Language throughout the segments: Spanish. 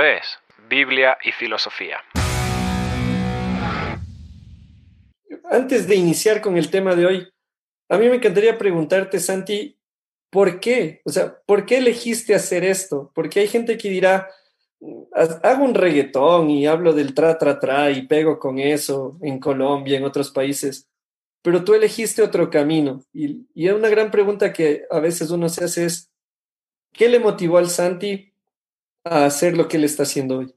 Es Biblia y Filosofía. Antes de iniciar con el tema de hoy, a mí me encantaría preguntarte, Santi, ¿por qué? O sea, ¿por qué elegiste hacer esto? Porque hay gente que dirá, hago un reggaetón y hablo del tra, tra, tra y pego con eso en Colombia, en otros países, pero tú elegiste otro camino. Y, y una gran pregunta que a veces uno se hace es, ¿qué le motivó al Santi a hacer lo que él está haciendo hoy?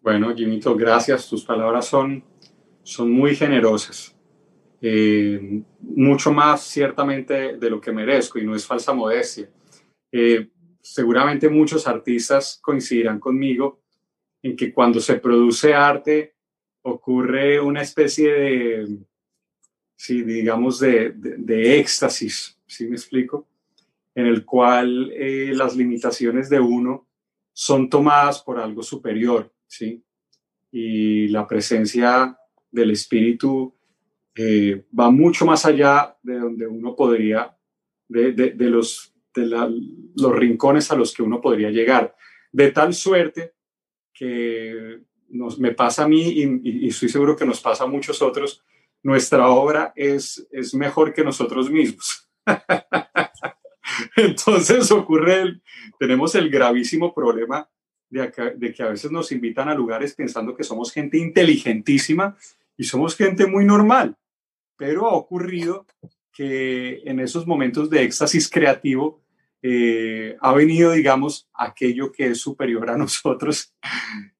Bueno, Jimito, gracias. Tus palabras son, son muy generosas. Eh, mucho más ciertamente de lo que merezco y no es falsa modestia. Eh, seguramente muchos artistas coincidirán conmigo en que cuando se produce arte ocurre una especie de, sí, digamos, de, de, éxtasis, ¿sí me explico? En el cual eh, las limitaciones de uno son tomadas por algo superior, ¿sí? Y la presencia del espíritu eh, va mucho más allá de donde uno podría, de, los, de los rincones a los que uno podría llegar. De tal suerte que nos, me pasa a mí y, y, estoy seguro que nos pasa a muchos otros, nuestra obra es, es mejor que nosotros mismos. Entonces ocurre, tenemos el gravísimo problema de, de, que a veces nos invitan a lugares pensando que somos gente inteligentísima y somos gente muy normal, pero ha ocurrido que en esos momentos de éxtasis creativo eh, ha venido, digamos, aquello que es superior a nosotros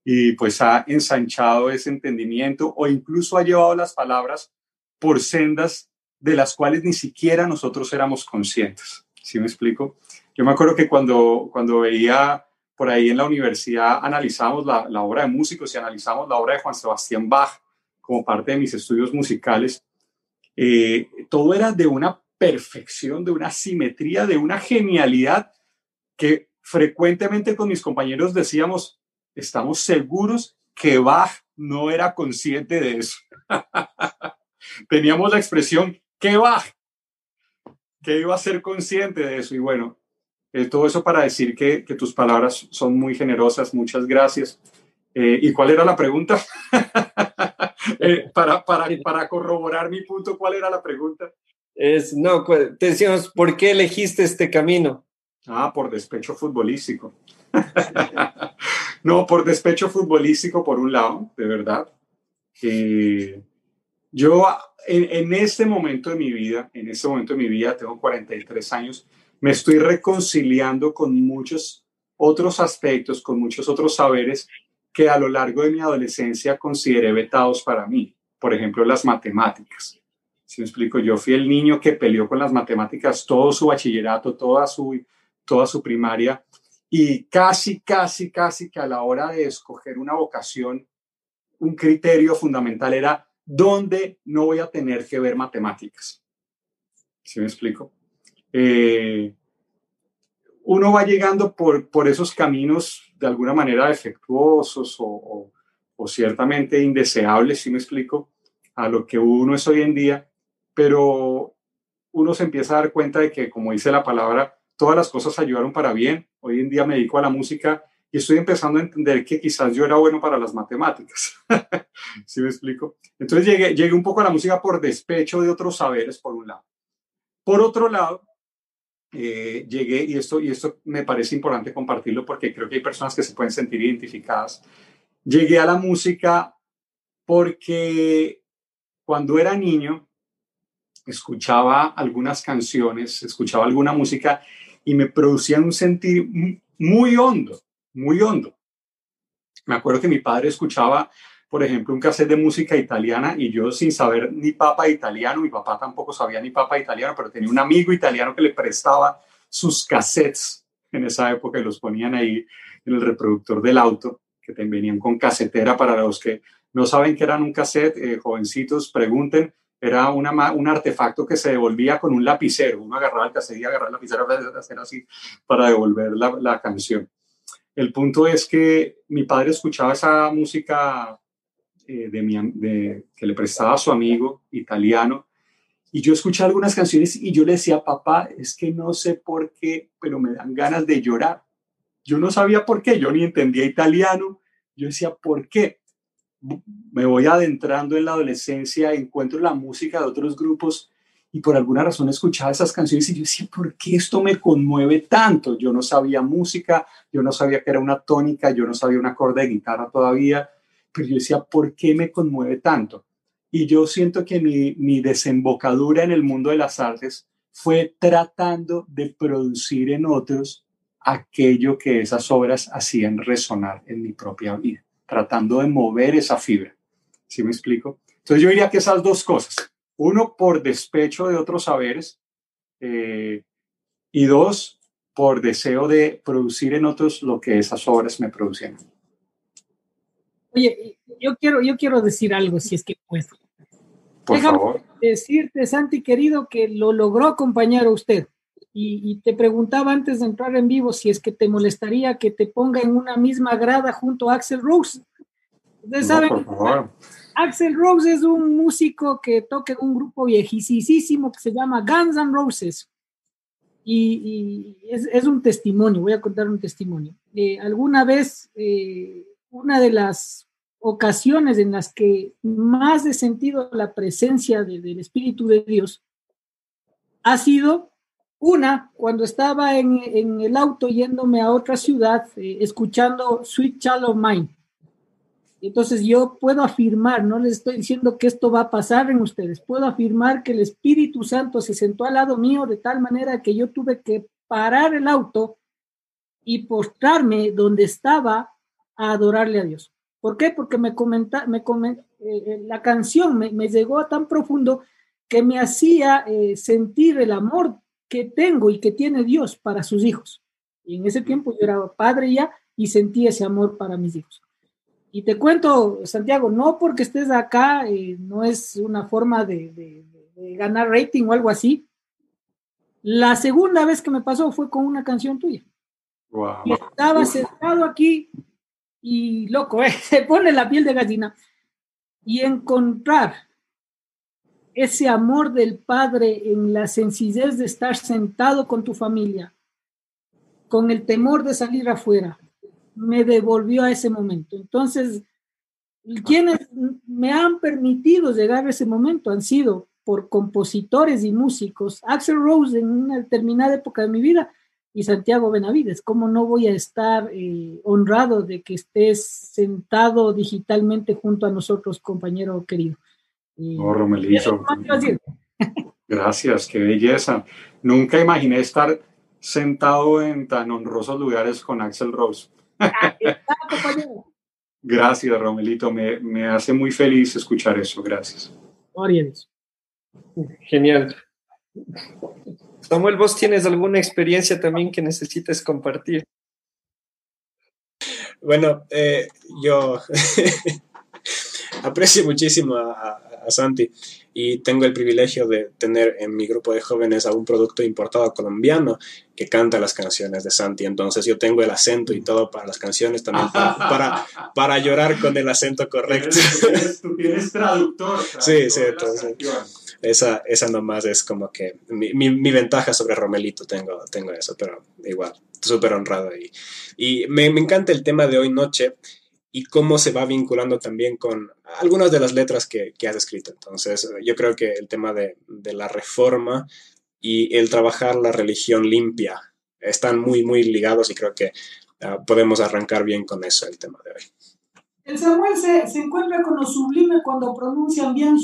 y pues ha ensanchado ese entendimiento o incluso ha llevado las palabras por sendas de las cuales ni siquiera nosotros éramos conscientes. ¿Sí me explico? Yo me acuerdo que cuando, cuando veía por ahí en la universidad, analizamos la, la obra de músicos y analizamos la obra de Juan Sebastián Bach como parte de mis estudios musicales, eh, todo era de una perfección, de una simetría, de una genialidad que frecuentemente con mis compañeros decíamos, estamos seguros que Bach no era consciente de eso. Teníamos la expresión, ¿qué Bach? Que iba a ser consciente de eso. Y bueno, eh, todo eso para decir que, que, tus palabras son muy generosas. Muchas gracias. Eh, ¿Y cuál era la pregunta? eh, para, para, para corroborar mi punto, ¿cuál era la pregunta? Es, no, te decíamos, ¿por qué elegiste este camino? Ah, por despecho futbolístico. no, por despecho futbolístico, por un lado, de verdad. Eh, yo en, este momento de mi vida, en este momento de mi vida, tengo 43 años, me estoy reconciliando con muchos otros aspectos, con muchos otros saberes que a lo largo de mi adolescencia consideré vetados para mí. Por ejemplo, las matemáticas. Si me explico, yo fui el niño que peleó con las matemáticas todo su bachillerato, toda su, toda su primaria, y casi, casi, casi que a la hora de escoger una vocación, un criterio fundamental era dónde no voy a tener que ver matemáticas. ¿Sí me explico? Eh, uno va llegando por, por esos caminos de alguna manera defectuosos o, o, o, ciertamente indeseables, si me explico, a lo que uno es hoy en día, pero uno se empieza a dar cuenta de que, como dice la palabra, todas las cosas ayudaron para bien. Hoy en día me dedico a la música y estoy empezando a entender que quizás yo era bueno para las matemáticas. ¿Sí me explico? Entonces llegué, llegué un poco a la música por despecho de otros saberes, por un lado. Por otro lado, eh, llegué, y esto, y esto me parece importante compartirlo porque creo que hay personas que se pueden sentir identificadas, llegué a la música porque cuando era niño escuchaba algunas canciones, escuchaba alguna música y me producían un sentir muy hondo, muy hondo. Me acuerdo que mi padre escuchaba por ejemplo, un cassette de música italiana y yo sin saber ni papa italiano, mi papá tampoco sabía ni papa italiano, pero tenía un amigo italiano que le prestaba sus cassettes en esa época y los ponían ahí en el reproductor del auto, que venían con casetera para los que no saben qué eran un cassette, eh, jovencitos, pregunten, era una, un artefacto que se devolvía con un lapicero, uno agarraba el cassette y agarraba el lapicero para hacer así para devolver la, la canción. El punto es que mi padre escuchaba esa música eh, que le prestaba a su amigo italiano. Y yo escuché algunas canciones y yo le decía, papá, es que no sé por qué, pero me dan ganas de llorar. yo no sabía por qué, yo ni entendía italiano, yo decía, ¿por qué? Me voy adentrando en la adolescencia, encuentro la música de otros grupos y por alguna razón escuchaba esas canciones y yo decía, ¿por qué esto me conmueve tanto? Yo no sabía música, yo no sabía que era una tónica, yo no sabía un acorde de guitarra todavía, pero yo decía, ¿por qué me conmueve tanto? Y yo siento que mi, mi desembocadura en el mundo de las artes fue tratando de producir en otros aquello que esas obras hacían resonar en mi propia vida, tratando de mover esa fibra. ¿Sí me explico? Entonces yo diría que esas dos cosas, uno, por despecho de otros saberes. Eh, y dos, por deseo de producir en otros lo que esas obras me producían. Oye, yo quiero, yo quiero decir algo, si es que puedo. Por favor. Decirte, Santi, querido, que lo logró acompañar a usted. Y, te preguntaba antes de entrar en vivo si es que te molestaría que te ponga en una misma grada junto a Axel Rose. Ustedes saben, por favor. Axel Rose es un músico que toca un grupo viejísimo que se llama Guns N' Roses. Y, es, un testimonio, voy a contar un testimonio. Eh, alguna vez, eh, una de las ocasiones en las que más he sentido la presencia del Espíritu de Dios ha sido una, cuando estaba en, el auto yéndome a otra ciudad, eh, escuchando Sweet Child of Mine entonces yo puedo afirmar, no les estoy diciendo que esto va a pasar en ustedes, puedo afirmar que el Espíritu Santo se sentó al lado mío de tal manera que yo tuve que parar el auto y postrarme donde estaba a adorarle a Dios. ¿Por qué? Porque me comenta, me eh, eh, la canción me, llegó tan profundo que me hacía eh, sentir el amor que tengo y que tiene Dios para sus hijos. Y en ese tiempo yo era padre ya y sentí ese amor para mis hijos. Y te cuento, Santiago, no porque estés acá, eh, no es una forma de, ganar rating o algo así. La segunda vez que me pasó fue con una canción tuya. Y estaba sentado aquí y loco, eh, se pone la piel de gallina. Y encontrar ese amor del Padre en la sencillez de estar sentado con tu familia, con el temor de salir afuera, me devolvió a ese momento. Entonces, quienes me han permitido llegar a ese momento han sido por compositores y músicos, Axel Rose en una determinada época de mi vida y Santiago Benavides. ¿Cómo no voy a estar eh, honrado de que estés sentado digitalmente junto a nosotros, compañero querido? oh. Gracias, qué belleza. Nunca imaginé estar sentado en tan honrosos lugares con Axel Rose. Gracias, Romelito. Me, hace muy feliz escuchar eso. Gracias. Genial. Samuel, ¿vos tienes alguna experiencia también que necesites compartir? Bueno, eh, yo aprecio muchísimo a, a Santi y tengo el privilegio de tener en mi grupo de jóvenes a un producto importado colombiano que canta las canciones de Santi. Entonces yo tengo el acento y todo para las canciones también, para, para, llorar con el acento correcto. Tú tienes, traductor, Sí, sí, entonces, esa, esa nomás es como que mi, mi, ventaja sobre Romelito, tengo, tengo eso, pero igual, súper honrado. Y, y me, me encanta el tema de hoy noche y cómo se va vinculando también con algunas de las letras que, has escrito. Entonces, yo creo que el tema de, la reforma y el trabajar la religión limpia están muy, muy ligados y creo que ah, podemos arrancar bien con eso el tema de hoy. El Samuel se, encuentra con lo sublime cuando pronuncian bien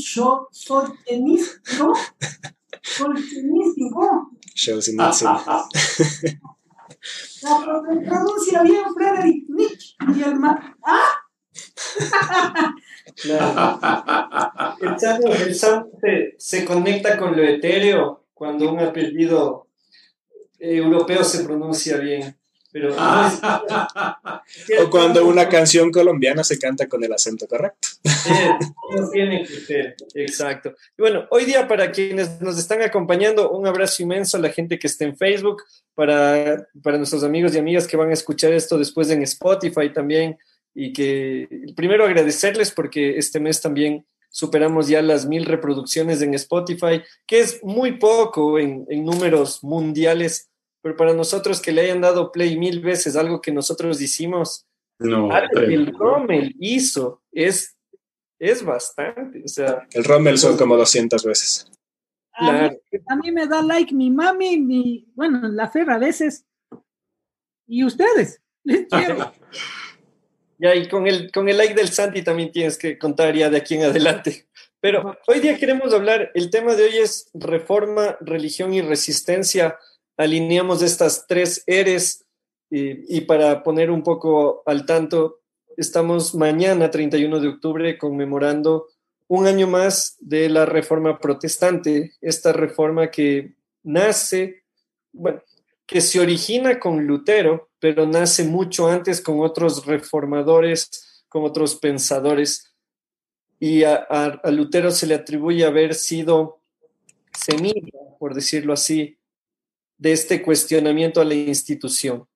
¿no? La pronuncia bien Frederick Nietzsche y el ¡Ah! El Sam, se, conecta con lo etéreo cuando un apellido europeo se pronuncia bien. Pero o cuando una canción colombiana se canta con el acento correcto. no tiene que ser, exacto. Y bueno, hoy día para quienes nos están acompañando, un abrazo inmenso a la gente que está en Facebook, para, para nuestros amigos y amigas que van a escuchar esto después en Spotify también, y que primero agradecerles porque este mes también superamos ya las mil reproducciones en Spotify, que es muy poco en, en números mundiales pero para nosotros que le hayan dado play mil veces algo que nosotros hicimos, No, algo que el. Rommel hizo es, es bastante. O sea, El Rommel son como 200 veces. A mí, a mí me da like mi mami, mi, bueno, la Ferra a veces. Y ustedes. Les quiero. Ya, y con el, con el like del Santi también tienes que contar ya de aquí en adelante. Pero hoy día queremos hablar, el tema de hoy es reforma, religión y resistencia. Alineamos estas tres eres y, y para poner un poco al tanto, estamos mañana, 31 de octubre, conmemorando un año más de la reforma protestante, esta reforma que nace, bueno, que se origina con Lutero, pero nace mucho antes con otros reformadores, con otros pensadores. Y a, a, a Lutero se le atribuye haber sido semilla, por decirlo así, de este cuestionamiento a la institución.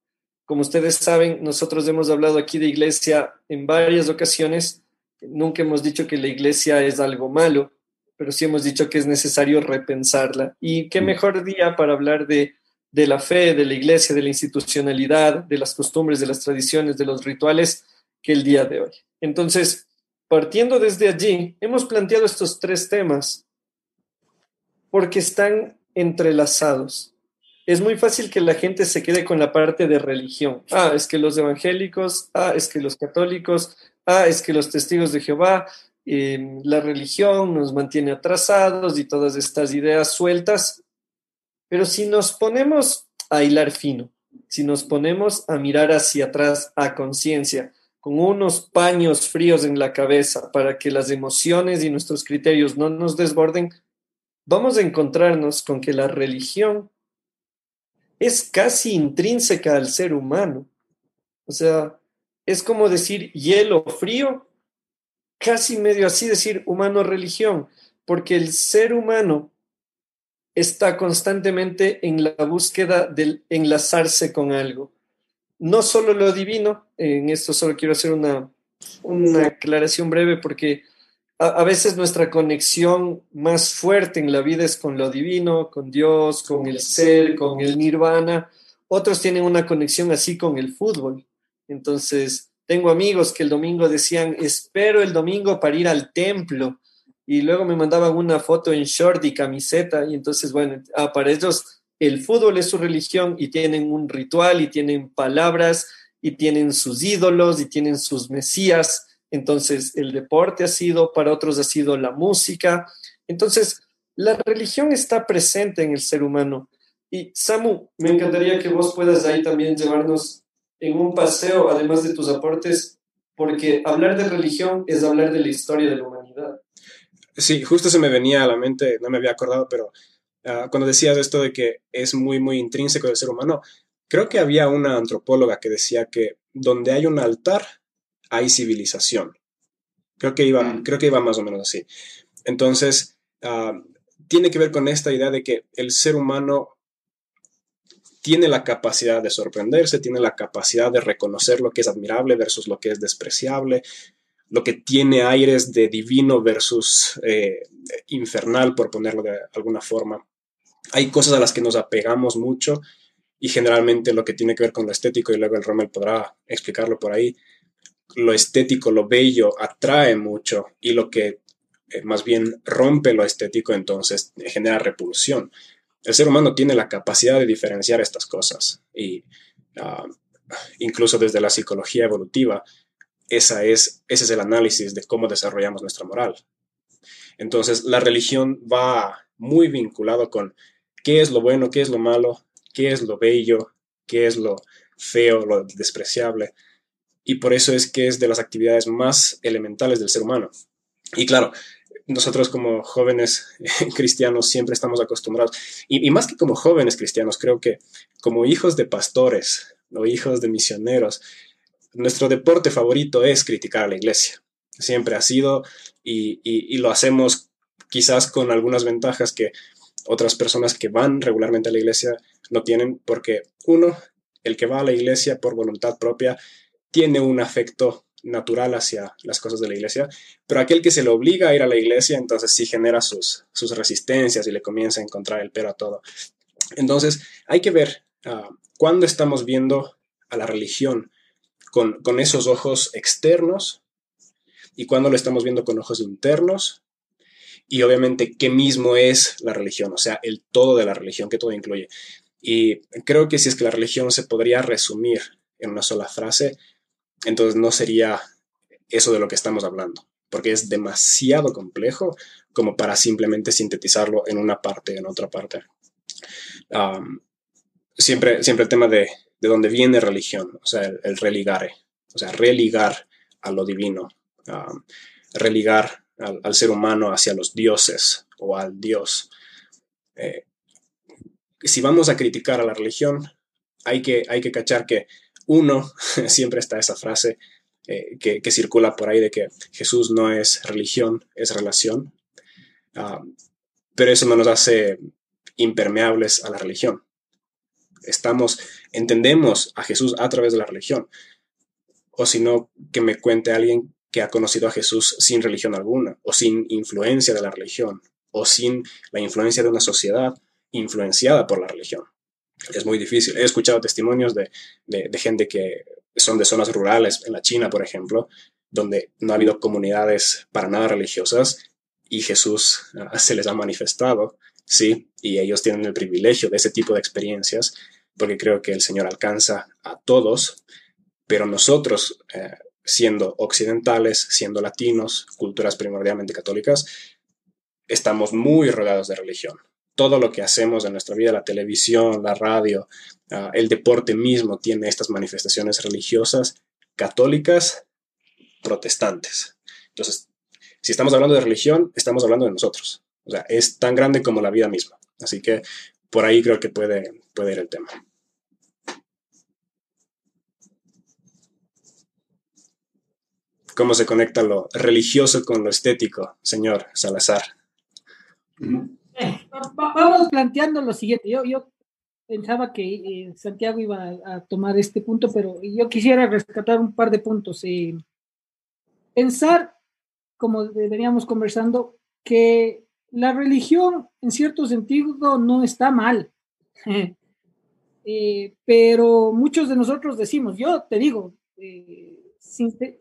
Como ustedes saben, nosotros hemos hablado aquí de iglesia en varias ocasiones. Nunca hemos dicho que la iglesia es algo malo, pero sí hemos dicho que es necesario repensarla. Y qué mejor día para hablar de de la fe, de la iglesia, de la institucionalidad, de las costumbres, de las tradiciones, de los rituales, que el día de hoy. Entonces, partiendo desde allí, hemos planteado estos tres temas porque están entrelazados. Es muy fácil que la gente se quede con la parte de religión. Ah, es que los evangélicos, ah, es que los católicos, ah, es que los testigos de Jehová, eh, la religión nos mantiene atrasados y todas estas ideas sueltas pero si nos ponemos a hilar fino, si nos ponemos a mirar hacia atrás a conciencia, con unos paños fríos en la cabeza para que las emociones y nuestros criterios no nos desborden, vamos a encontrarnos con que la religión es casi intrínseca al ser humano. O sea, es como decir hielo frío, casi medio así decir humano-religión, porque el ser humano está constantemente en la búsqueda del enlazarse con algo. No solo lo divino, en esto solo quiero hacer una, una aclaración breve porque a, veces nuestra conexión más fuerte en la vida es con lo divino, con Dios, con el ser, con el nirvana. Otros tienen una conexión así con el fútbol. Entonces, tengo amigos que el domingo decían, espero el domingo para ir al templo y luego me mandaban una foto en short y camiseta y entonces, bueno, ah, para ellos el fútbol es su religión y tienen un ritual y tienen palabras y tienen sus ídolos y tienen sus mesías. Entonces, el deporte ha sido, para otros ha sido la música. Entonces, la religión está presente en el ser humano. Y Samu, me encantaría que vos puedas ahí también llevarnos en un paseo, además de tus aportes, porque hablar de religión es hablar de la historia de la humanidad. Sí, justo se me venía a la mente, no me había acordado, pero uh, cuando decías esto de que es muy, muy intrínseco del ser humano, creo que había una antropóloga que decía que donde hay un altar, hay civilización. Creo que iba, mm. creo que iba más o menos así. Entonces, uh, tiene que ver con esta idea de que el ser humano tiene la capacidad de sorprenderse, tiene la capacidad de reconocer lo que es admirable versus lo que es despreciable, lo que tiene aires de divino versus eh, infernal, por ponerlo de alguna forma. Hay cosas a las que nos apegamos mucho y generalmente lo que tiene que ver con lo estético, y luego el Rommel podrá explicarlo por ahí, lo estético, lo bello, atrae mucho y lo que eh, más bien rompe lo estético, entonces genera repulsión. El ser humano tiene la capacidad de diferenciar estas cosas y uh, incluso desde la psicología evolutiva, esa es, ese es el análisis de cómo desarrollamos nuestra moral. Entonces, la religión va muy vinculado con qué es lo bueno, qué es lo malo, qué es lo bello, qué es lo feo, lo despreciable. Y por eso es que es de las actividades más elementales del ser humano. Y claro, nosotros como jóvenes cristianos siempre estamos acostumbrados, y, más que como jóvenes cristianos, creo que como hijos de pastores o hijos de misioneros, nuestro deporte favorito es criticar a la iglesia. Siempre ha sido y, lo hacemos quizás con algunas ventajas que otras personas que van regularmente a la iglesia no tienen porque uno, el que va a la iglesia por voluntad propia, tiene un afecto natural hacia las cosas de la iglesia, pero aquel que se le obliga a ir a la iglesia, entonces sí genera sus, sus resistencias y le comienza a encontrar el pero a todo. Entonces, hay que ver ah, cuándo estamos viendo a la religión con, con esos ojos externos y cuándo lo estamos viendo con ojos internos y obviamente qué mismo es la religión, o sea, el todo de la religión, que todo incluye. Y creo que si es que la religión se podría resumir en una sola frase, entonces no sería eso de lo que estamos hablando, porque es demasiado complejo como para simplemente sintetizarlo en una parte, en otra parte. siempre, siempre el tema de, de dónde viene religión, o sea, el, religare, o sea, religar a lo divino, religar al, ser humano hacia los dioses o al Dios. Eh, si vamos a criticar a la religión, hay que, hay que cachar que uno, siempre está esa frase eh, que, circula por ahí de que Jesús no es religión, es relación. Ah, pero eso no nos hace impermeables a la religión. Estamos, entendemos a Jesús a través de la religión. O si no, que me cuente alguien que ha conocido a Jesús sin religión alguna, o sin influencia de la religión, o sin la influencia de una sociedad influenciada por la religión. Es muy difícil. He escuchado testimonios de, gente que son de zonas rurales, en la China, por ejemplo, donde no ha habido comunidades para nada religiosas y Jesús ah, se les ha manifestado, sí, y ellos tienen el privilegio de ese tipo de experiencias, porque creo que el Señor alcanza a todos, pero nosotros, eh, siendo occidentales, siendo latinos, culturas primordialmente católicas, estamos muy rodeados de religión. Todo lo que hacemos en nuestra vida, la televisión, la radio, ah, el deporte mismo tiene estas manifestaciones religiosas católicas protestantes. Entonces, si estamos hablando de religión, estamos hablando de nosotros. O sea, es tan grande como la vida misma. Así que por ahí creo que puede, puede ir el tema. ¿Cómo se conecta lo religioso con lo estético, señor Salazar? Eh, vamos planteando lo siguiente. Yo, yo pensaba que eh, Santiago iba a, tomar este punto, pero yo quisiera rescatar un par de puntos. Eh, pensar, como veníamos conversando, que la religión en cierto sentido no está mal. pero muchos de nosotros decimos, yo te digo,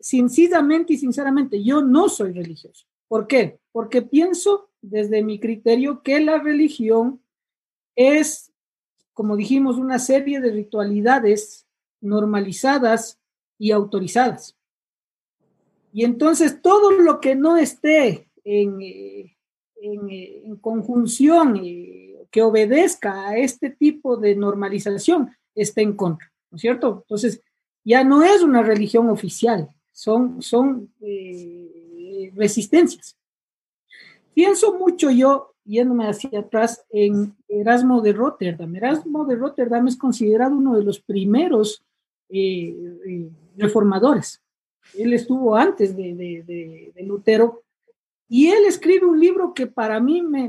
sinceramente y sinceramente, yo no soy religioso. ¿Por qué? Porque pienso desde mi criterio que la religión es, como dijimos, una serie de ritualidades normalizadas y autorizadas. Y entonces todo lo que no esté en, eh, eh, en, conjunción, eh, que obedezca a este tipo de normalización, está en contra, ¿no es cierto? Entonces, ya no es una religión oficial, son, son resistencias. Pienso mucho yo, yéndome hacia atrás, en Erasmo de Rotterdam. Erasmo de Rotterdam es considerado uno de los primeros eh, eh, reformadores. Él estuvo antes de, de, Lutero y él escribe un libro que para mí me,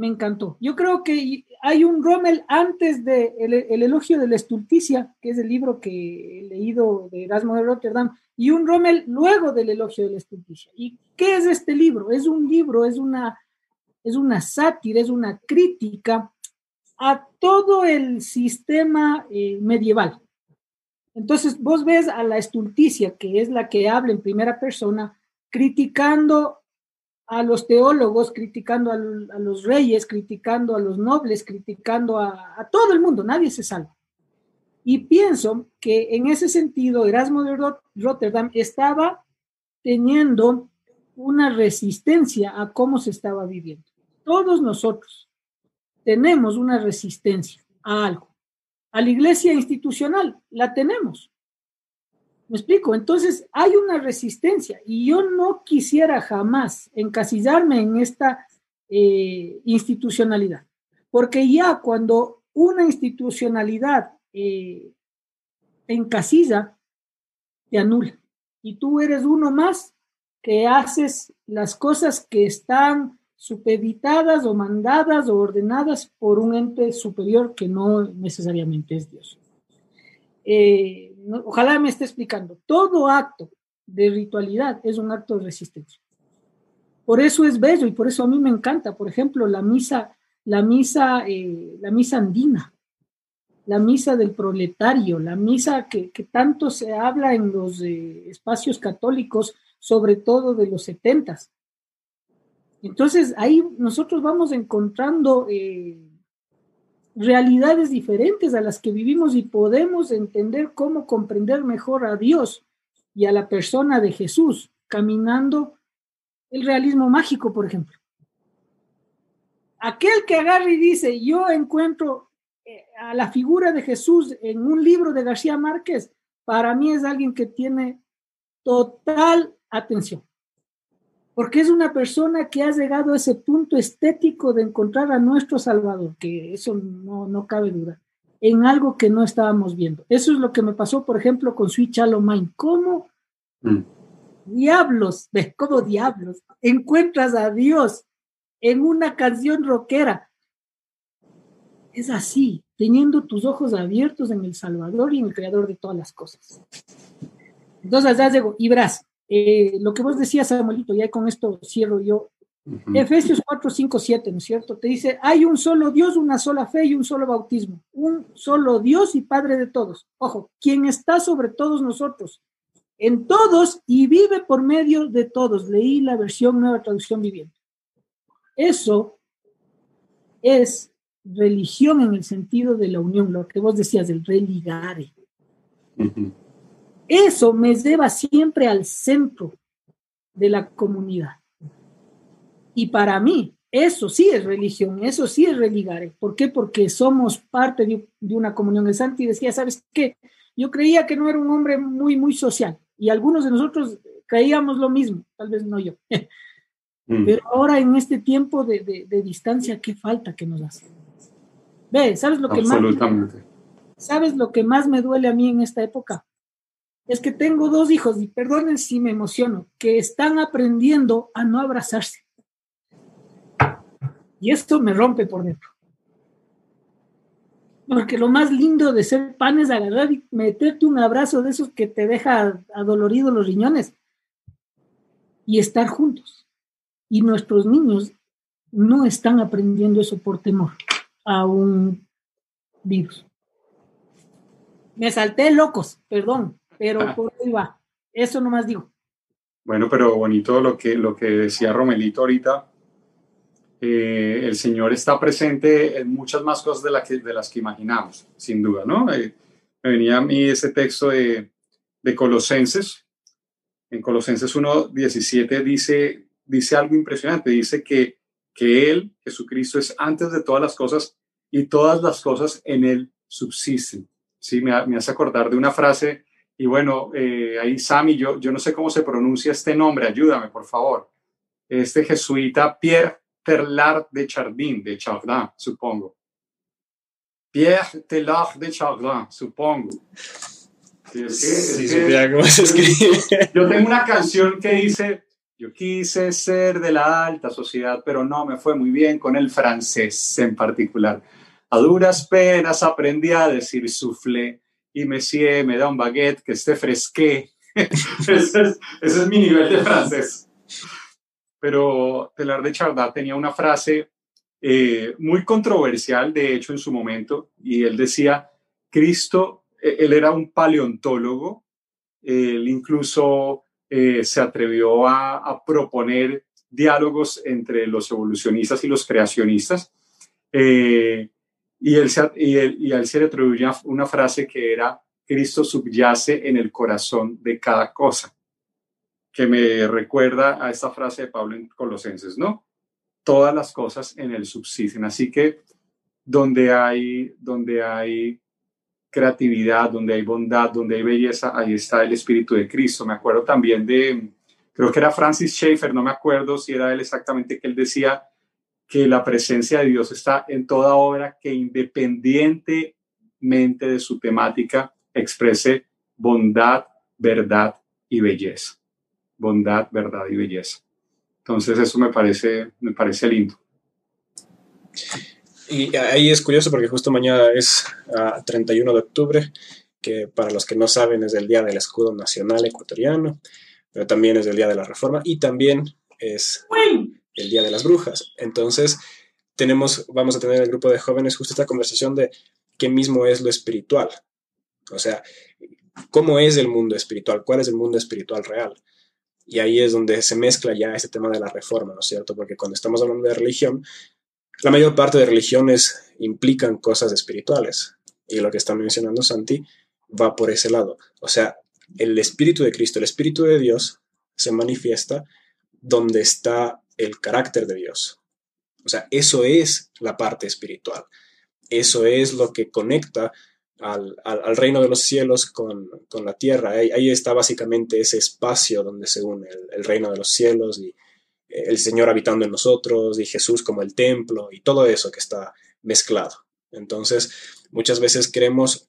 me encantó. Yo creo que hay un Rommel antes de el, elogio de la estulticia, que es el libro que he leído de Erasmo de Rotterdam, y un Rommel luego del elogio de la estulticia. ¿Y qué es este libro? Es un libro, es una, es una sátira, es una crítica a todo el sistema eh, medieval. Entonces, vos ves a la estulticia, que es la que habla en primera persona, criticando a los teólogos, criticando a, los reyes, criticando a los nobles, criticando a, todo el mundo, nadie se salva. Y pienso que en ese sentido Erasmo de Rotterdam estaba teniendo una resistencia a cómo se estaba viviendo. Todos nosotros tenemos una resistencia a algo. A la iglesia institucional la tenemos. ¿Me explico? Entonces hay una resistencia y yo no quisiera jamás encasillarme en esta eh, institucionalidad, porque ya cuando una institucionalidad eh, encasilla, te anula. Y tú eres uno más que haces las cosas que están supeditadas o mandadas o ordenadas por un ente superior que no necesariamente es Dios. Eh, ojalá me esté explicando, todo acto de ritualidad es un acto de resistencia. Por eso es bello y por eso a mí me encanta, por ejemplo, la misa, la misa, eh, la misa andina. La misa del proletario, la misa que, tanto se habla en los eh, espacios católicos, sobre todo de los setentas. Entonces ahí nosotros vamos encontrando eh, realidades diferentes a las que vivimos y podemos entender cómo comprender mejor a Dios y a la persona de Jesús, caminando el realismo mágico, por ejemplo. Aquel que agarra y dice, yo encuentro a la figura de Jesús en un libro de García Márquez, para mí es alguien que tiene total atención porque es una persona que ha llegado a ese punto estético de encontrar a nuestro Salvador, que eso no, cabe duda, en algo que no estábamos viendo. Eso es lo que me pasó, por ejemplo, con Shallow Mind. ¿Cómo mm. diablos, cómo diablos encuentras a Dios en una canción rockera? Es así, teniendo tus ojos abiertos en el Salvador y en el Creador de todas las cosas. Entonces ya llego, y verás, eh, lo que vos decías, Samuelito, ya con esto cierro yo. Efesios 4, 5, 7, ¿no es cierto? Te dice, hay un solo Dios, una sola fe y un solo bautismo. Un solo Dios y Padre de todos. Ojo, quien está sobre todos nosotros, en todos y vive por medio de todos. Leí la versión nueva traducción viviente. Eso es religión en el sentido de la unión, lo que vos decías del religare. Eso me lleva siempre al centro de la comunidad. Y para mí, eso sí es religión, eso sí es religare. ¿Por qué? Porque somos parte de, una comunión. El Santi decía, ¿sabes qué? Yo creía que no era un hombre muy, muy social. Y algunos de nosotros creíamos lo mismo, tal vez no yo. Pero ahora en este tiempo de, distancia, ¿qué falta que nos hace? Ve, ¿sabes lo que más? ¿Sabes lo que más me duele a mí en esta época? es que tengo dos hijos, y perdonen si me emociono, que están aprendiendo a no abrazarse. Y esto me rompe por dentro. Porque lo más lindo de ser pan es agarrar y meterte un abrazo de esos que te deja adolorido los riñones y estar juntos. Y nuestros niños no están aprendiendo eso por temor a un virus. Me salté locos, perdón, pero ah. por ahí va. Eso nomás digo. Bueno, pero bonito lo que, lo que decía Romelito ahorita. Eh, el Señor está presente en muchas más cosas de, que, de las que imaginamos, sin duda, ¿no? Eh, me venía a mí ese texto de, de Colosenses. En Colosenses 1.17 dice, dice algo impresionante. Dice que, que Él, Jesucristo, es antes de todas las cosas y todas las cosas en Él subsisten. Sí, me, me hace acordar de una frase y bueno, eh, ahí Sami, yo, yo no sé cómo se pronuncia este nombre, ayúdame, por favor. Este jesuita Pierre Terlard de Chardin, de Chardin, supongo. Pierre Terlard de Chardin, supongo. Yo tengo una canción que dice, yo quise ser de la alta sociedad, pero no me fue muy bien con el francés en particular. A duras penas aprendí a decir soufflé y Messier me da un baguette que esté fresqué. ese, es, mi nivel de francés. Pero Telar de Chardin tenía una frase eh, muy controversial, de hecho, en su momento, y él decía, Cristo, e, él era un paleontólogo, él incluso eh, se atrevió a, a, proponer diálogos entre los evolucionistas y los creacionistas. Eh, y él, y, él, y él se le atribuye una frase que era, Cristo subyace en el corazón de cada cosa, que me recuerda a esta frase de Pablo en Colosenses, ¿no? Todas las cosas en él subsisten. Así que donde hay, donde hay creatividad, donde hay bondad, donde hay belleza, ahí está el Espíritu de Cristo. Me acuerdo también de, creo que era Francis Schaeffer, no me acuerdo si era él exactamente, que él decía, que la presencia de Dios está en toda obra que independientemente de su temática exprese bondad, verdad y belleza. Bondad, verdad y belleza. Entonces eso me parece, me parece lindo. Y ahí es curioso porque justo mañana es 31 ah, de octubre, que para los que no saben es el Día del Escudo Nacional Ecuatoriano, pero también es el Día de la Reforma y también es el Día de las Brujas. Entonces, tenemos, vamos a tener el grupo de jóvenes justo esta conversación de qué mismo es lo espiritual. O sea, ¿cómo es el mundo espiritual? ¿Cuál es el mundo espiritual real? Y ahí es donde se mezcla ya este tema de la reforma, ¿no es cierto? Porque cuando estamos hablando de religión, la mayor parte de religiones implican cosas espirituales. Y lo que está mencionando Santi va por ese lado. O sea, el Espíritu de Cristo, el Espíritu de Dios, se manifiesta donde está el carácter de Dios. O sea, eso es la parte espiritual. Eso es lo que conecta al, reino de los cielos con, la tierra. Ahí, está básicamente ese espacio donde se une el, reino de los cielos y el Señor habitando en nosotros y Jesús como el templo y todo eso que está mezclado. Entonces, muchas veces queremos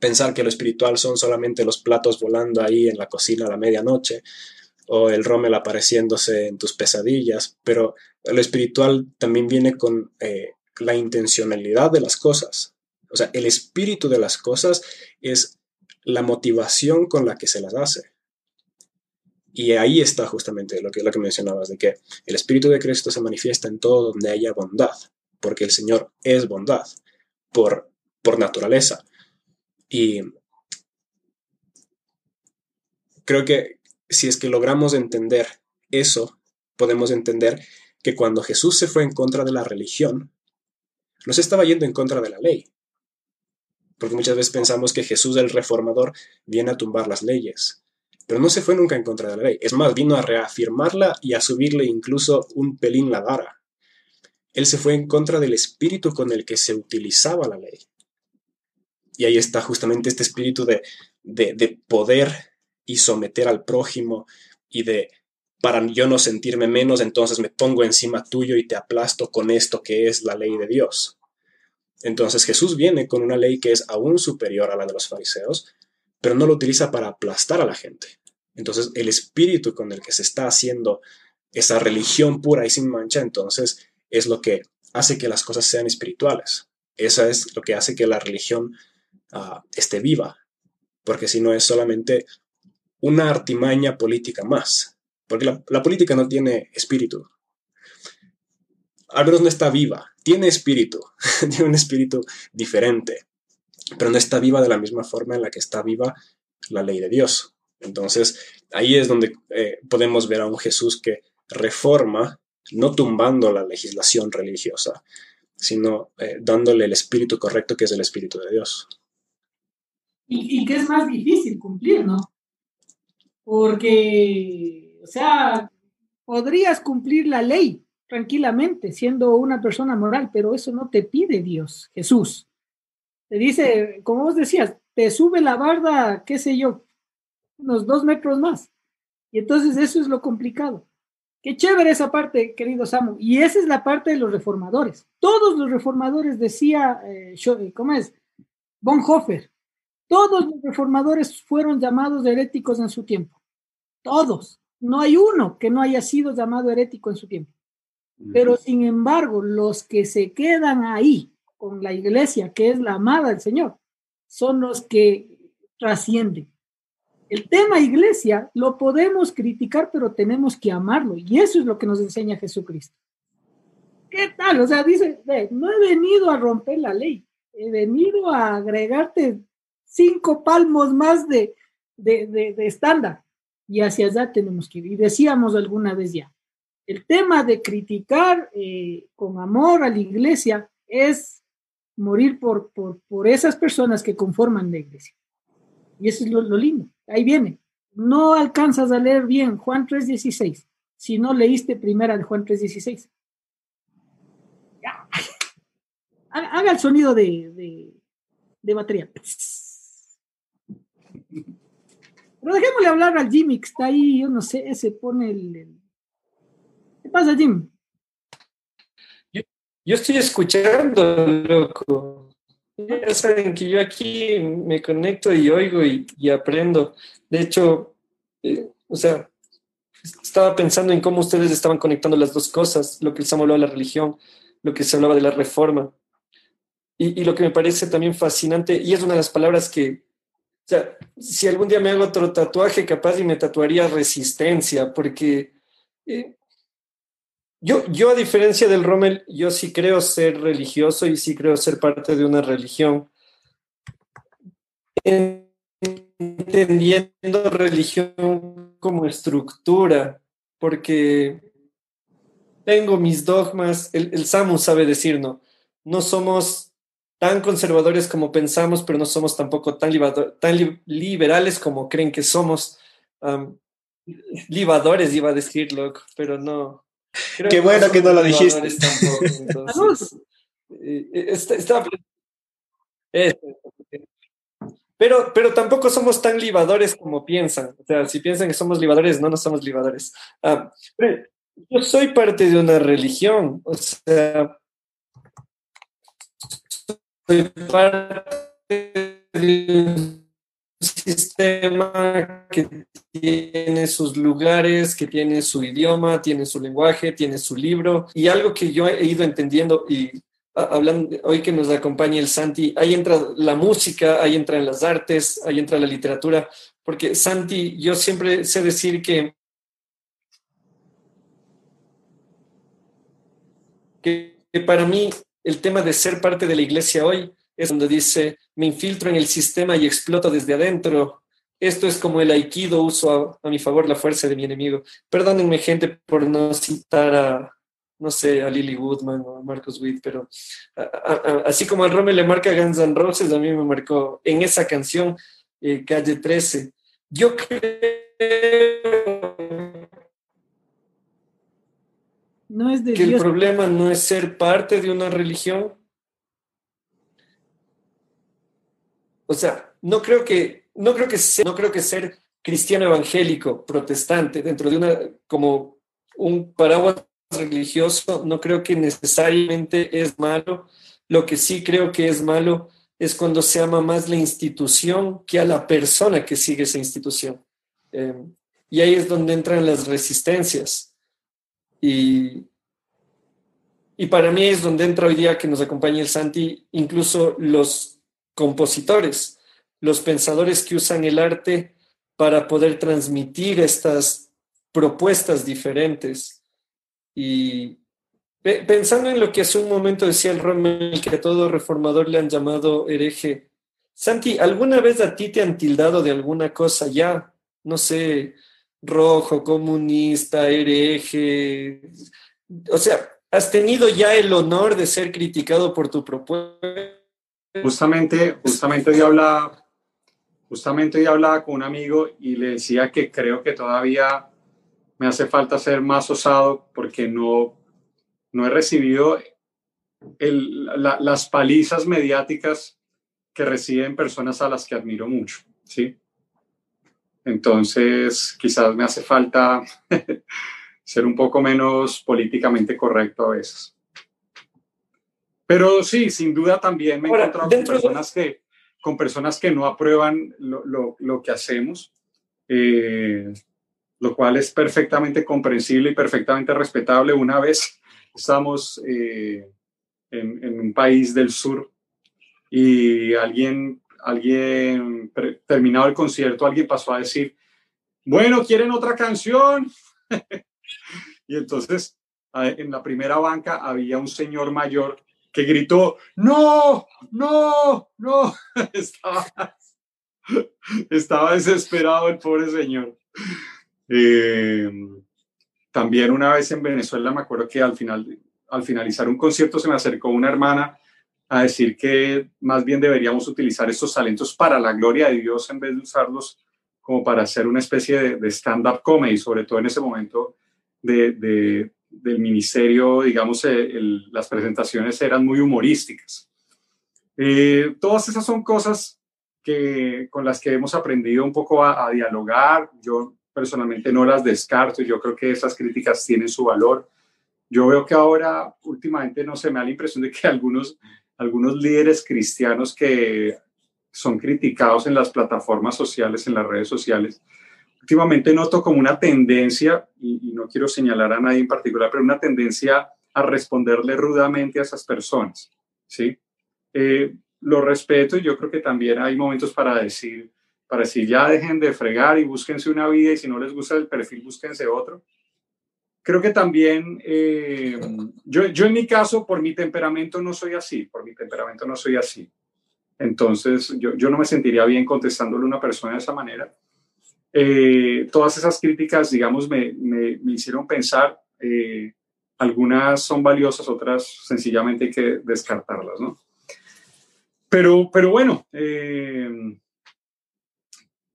pensar que lo espiritual son solamente los platos volando ahí en la cocina a la medianoche o el Rommel apareciéndose en tus pesadillas, pero lo espiritual también viene con eh, la intencionalidad de las cosas. O sea, el espíritu de las cosas es la motivación con la que se las hace. Y ahí está justamente lo que, lo que mencionabas, de que el Espíritu de Cristo se manifiesta en todo donde haya bondad, porque el Señor es bondad por, por naturaleza. Y creo que si es que logramos entender eso, podemos entender que cuando Jesús se fue en contra de la religión, no se estaba yendo en contra de la ley. Porque muchas veces pensamos que Jesús el reformador viene a tumbar las leyes. Pero no se fue nunca en contra de la ley. Es más, vino a reafirmarla y a subirle incluso un pelín la vara. Él se fue en contra del espíritu con el que se utilizaba la ley. Y ahí está justamente este espíritu de, de, poder y someter al prójimo y de para yo no sentirme menos, entonces me pongo encima tuyo y te aplasto con esto que es la ley de Dios. Entonces Jesús viene con una ley que es aún superior a la de los fariseos, pero no lo utiliza para aplastar a la gente. Entonces el espíritu con el que se está haciendo esa religión pura y sin mancha, entonces es lo que hace que las cosas sean espirituales. Eso es lo que hace que la religión Ah, esté viva, porque si no es solamente una artimaña política más, porque la, política no tiene espíritu. Al no está viva, tiene espíritu, tiene un espíritu diferente, pero no está viva de la misma forma en la que está viva la ley de Dios. Entonces, ahí es donde eh, podemos ver a un Jesús que reforma, no tumbando la legislación religiosa, sino eh, dándole el espíritu correcto que es el espíritu de Dios y, que es más difícil cumplir, ¿no? Porque, o sea, podrías cumplir la ley tranquilamente siendo una persona moral, pero eso no te pide Dios, Jesús. Te dice, como vos decías, te sube la barda, qué sé yo, unos dos metros más. Y entonces eso es lo complicado. Qué chévere esa parte, querido Samu. Y esa es la parte de los reformadores. Todos los reformadores, decía, eh, ¿cómo es? Bonhoeffer, todos los reformadores fueron llamados heréticos en su tiempo. Todos. No hay uno que no haya sido llamado herético en su tiempo. Pero sin embargo, los que se quedan ahí con la iglesia, que es la amada del Señor, son los que trascienden. El tema iglesia lo podemos criticar, pero tenemos que amarlo. Y eso es lo que nos enseña Jesucristo. ¿Qué tal? O sea, dice, no he venido a romper la ley, he venido a agregarte cinco palmos más de, de, estándar. Y hacia allá tenemos que ir. Y decíamos alguna vez ya, el tema de criticar eh, con amor a la iglesia es morir por, por, por, esas personas que conforman la iglesia. Y eso es lo, lindo. Ahí viene. No alcanzas a leer bien Juan 3.16 si no leíste primera de Juan 3.16. Haga el sonido de, de, de batería. Pero dejémosle hablar al Jimmy que está ahí, yo no sé, se pone el... ¿Qué pasa, Jim? Yo, estoy escuchando, loco. Ya saben que yo aquí me conecto y oigo y, aprendo. De hecho, eh, o sea, estaba pensando en cómo ustedes estaban conectando las dos cosas, lo que se hablaba de la religión, lo que se hablaba de la reforma. Y, y, lo que me parece también fascinante, y es una de las palabras que, o sea, si algún día me hago otro tatuaje, capaz y me tatuaría resistencia, porque, eh, Yo, yo, a diferencia del Rommel, yo sí creo ser religioso y sí creo ser parte de una religión. Entendiendo religión como estructura, porque tengo mis dogmas, el, el Samu sabe decir, ¿no? No somos tan conservadores como pensamos, pero no somos tampoco tan, liberales como creen que somos. libadores iba a decir, loco, pero no. Qué bueno que no lo dijiste. Eh, eh, pero, pero tampoco somos tan libadores como piensan. O sea, si piensan que somos libadores, no, no somos libadores. yo soy parte de una religión. O sea, soy parte de un sistema que tiene sus lugares, que tiene su idioma, tiene su lenguaje, tiene su libro. Y algo que yo he ido entendiendo y hablando hoy que nos acompaña el Santi, ahí entra la música, ahí entran las artes, ahí entra la literatura, porque Santi, yo siempre sé decir que que para mí el tema de ser parte de la iglesia hoy es donde dice, me infiltro en el sistema y exploto desde adentro. Esto es como el aikido, uso a, mi favor la fuerza de mi enemigo. Perdónenme gente por no citar a, no sé, a Lily Woodman o a Marcos Witt, pero así como al Rome le marca Guns N' Roses, a mí me marcó en esa canción, eh, Calle 13. Yo creo no es que el problema no es ser parte de una religión. O sea, no creo que, no creo que, ser, no creo que ser cristiano evangélico, protestante, dentro de una, como un paraguas religioso, no creo que necesariamente es malo. Lo que sí creo que es malo es cuando se ama más la institución que a la persona que sigue esa institución. Eh, y ahí es donde entran las resistencias y, y para mí es donde entra hoy día que nos acompaña el Santi, incluso los compositores, los pensadores que usan el arte para poder transmitir estas propuestas diferentes. Y pensando en lo que hace un momento decía el Rommel, que a todo reformador le han llamado hereje. Santi, ¿alguna vez a ti te han tildado de alguna cosa ya? No sé, rojo, comunista, hereje. O sea, ¿has tenido ya el honor de ser criticado por tu propuesta? Justamente, justamente hoy hablaba, justamente hoy hablaba con un amigo y le decía que creo que todavía me hace falta ser más osado porque no, no he recibido las palizas mediáticas que reciben personas a las que admiro mucho, ¿sí? Entonces, quizás me hace falta ser un poco menos políticamente correcto a veces. Pero sí, sin duda también me he encontrado con personas, que, con personas que no aprueban lo, lo, lo que hacemos, eh, lo cual es perfectamente comprensible y perfectamente respetable. Una vez estamos eh, en, en un país del sur y alguien alguien, terminado el concierto, alguien pasó a decir, bueno, ¿quieren otra canción? y entonces en la primera banca había un señor mayor que gritó, no, no, no. estaba, estaba desesperado el pobre señor. Em, también una vez en Venezuela me acuerdo que al final, al finalizar un concierto se me acercó una hermana a decir que más bien deberíamos utilizar estos talentos para la gloria de Dios en vez de usarlos como para hacer una especie de, stand-up comedy, sobre todo en ese momento de, del ministerio, digamos, eh, las presentaciones eran muy humorísticas. Eh, todas esas son cosas que, con las que hemos aprendido un poco a, dialogar. Yo personalmente no las descarto, yo creo que esas críticas tienen su valor. Yo veo que ahora, últimamente, no se me da la impresión de que algunos algunos líderes cristianos que son criticados en las plataformas sociales, en las redes sociales. Últimamente noto como una tendencia, y, no quiero señalar a nadie en particular, pero una tendencia a responderle rudamente a esas personas. ¿sí? Eh, lo respeto y yo creo que también hay momentos para decir, para decir, ya dejen de fregar y búsquense una vida y si no les gusta el perfil, búsquense otro. creo que también, eh, yo, yo en mi caso, por mi temperamento no soy así, por mi temperamento no soy así. Entonces, yo, yo no me sentiría bien contestándole a una persona de esa manera. Eh, todas esas críticas, digamos, me, me, me hicieron pensar, eh, algunas son valiosas, otras sencillamente hay que descartarlas, ¿no? Pero, pero bueno, eh,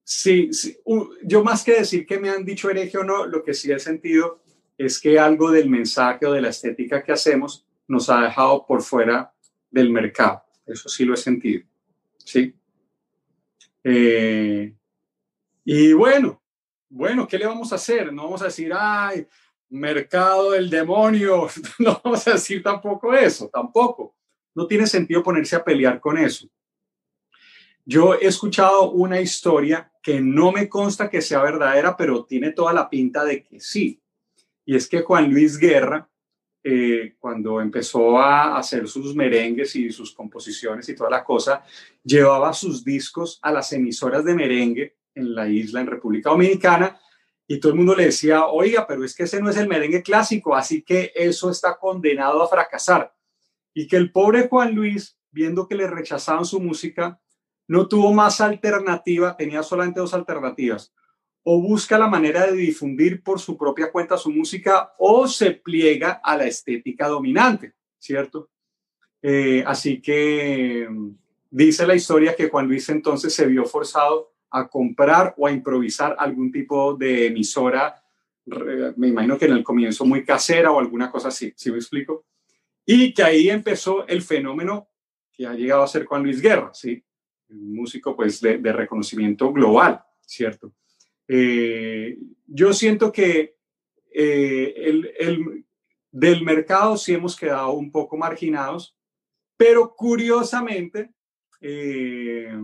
sí, sí yo más que decir que me han dicho hereje o no, lo que sí he sentido es que algo del mensaje o de la estética que hacemos nos ha dejado por fuera del mercado. Eso sí lo he sentido. ¿sí? Eh, y bueno, bueno, ¿qué le vamos a hacer? No vamos a decir, ay, mercado del demonio. No vamos a decir tampoco eso, tampoco. No tiene sentido ponerse a pelear con eso. Yo he escuchado una historia que no me consta que sea verdadera, pero tiene toda la pinta de que sí. Y es que Juan Luis Guerra, eh, cuando empezó a hacer sus merengues y sus composiciones y toda la cosa, llevaba sus discos a las emisoras de merengue en la isla, en República Dominicana, y todo el mundo le decía, oiga, pero es que ese no es el merengue clásico, así que eso está condenado a fracasar. Y que el pobre Juan Luis, viendo que le rechazaban su música, no tuvo más alternativa, tenía solamente dos alternativas o busca la manera de difundir por su propia cuenta su música o se pliega a la estética dominante, ¿cierto? Eh, así que mm, dice la historia que Juan Luis entonces se vio forzado a comprar o a improvisar algún tipo de emisora, me imagino que en el comienzo muy casera o alguna cosa así, ¿sí me explico? Y que ahí empezó el fenómeno que ha llegado a ser Juan Luis Guerra, ¿sí? Un músico pues de, de reconocimiento global, ¿cierto? Eh, yo siento que eh, el, el, del mercado sí hemos quedado un poco marginados, pero curiosamente eh,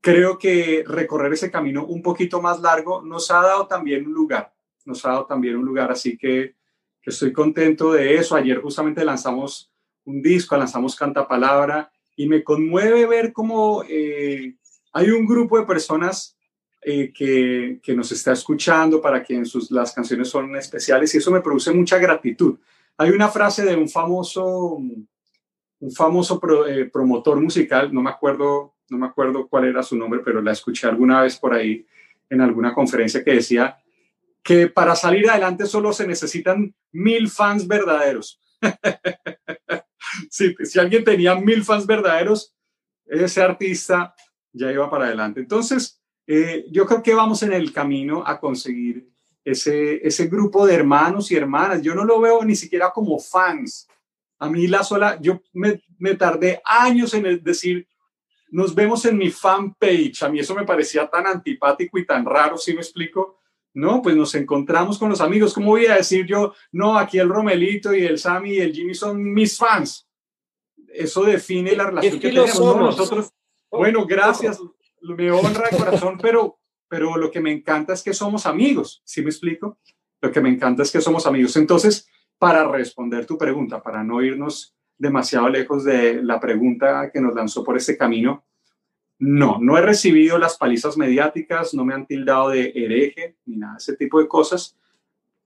creo que recorrer ese camino un poquito más largo nos ha dado también un lugar, nos ha dado también un lugar, así que, que estoy contento de eso. Ayer justamente lanzamos un disco, lanzamos Canta Palabra y me conmueve ver cómo eh, hay un grupo de personas eh, que, que, nos está escuchando, para quien sus, las canciones son especiales y eso me produce mucha gratitud. Hay una frase de un famoso, un famoso pro, eh, promotor musical, no me acuerdo, no me acuerdo cuál era su nombre, pero la escuché alguna vez por ahí en alguna conferencia que decía que para salir adelante solo se necesitan mil fans verdaderos. si, alguien tenía mil fans verdaderos, ese artista ya iba para adelante. Entonces, eh, yo creo que vamos en el camino a conseguir ese, ese grupo de hermanos y hermanas. Yo no lo veo ni siquiera como fans. A mí la sola, yo me, me tardé años en decir, nos vemos en mi fanpage. A mí eso me parecía tan antipático y tan raro, ¿sí me explico? No, pues nos encontramos con los amigos. ¿Cómo voy a decir yo, no, aquí el Romelito y el Sammy y el Jimmy son mis fans? Eso define la relación es que, que tenemos. ¿no? Nosotros, bueno, gracias me honra el corazón, pero, pero lo que me encanta es que somos amigos, ¿sí me explico? Lo que me encanta es que somos amigos. Entonces, para responder tu pregunta, para no irnos demasiado lejos de la pregunta que nos lanzó por este camino, no, no he recibido las palizas mediáticas, no me han tildado de hereje ni nada de ese tipo de cosas,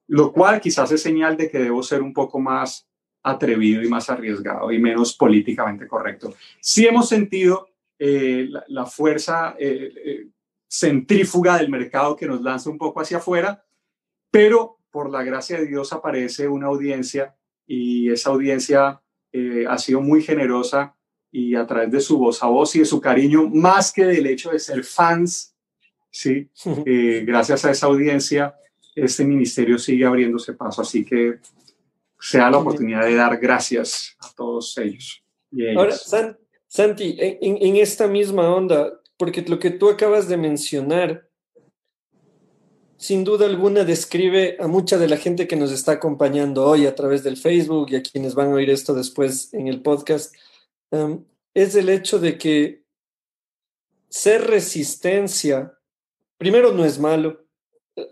lo cual quizás es señal de que debo ser un poco más atrevido y más arriesgado y menos políticamente correcto. Sí hemos sentido eh, la, la, fuerza eh, eh, centrífuga del mercado que nos lanza un poco hacia afuera, pero por la gracia de Dios aparece una audiencia y esa audiencia eh, ha sido muy generosa y a través de su voz a voz y de su cariño, más que del hecho de ser fans, ¿sí? Eh, gracias a esa audiencia, este ministerio sigue abriéndose paso, así que sea la oportunidad de dar gracias a todos ellos. Y. Ahora, San, Santi, en, en, esta misma onda, porque lo que tú acabas de mencionar, sin duda alguna describe a mucha de la gente que nos está acompañando hoy a través del Facebook y a quienes van a oír esto después en el podcast, es el hecho de que ser resistencia, primero no es malo,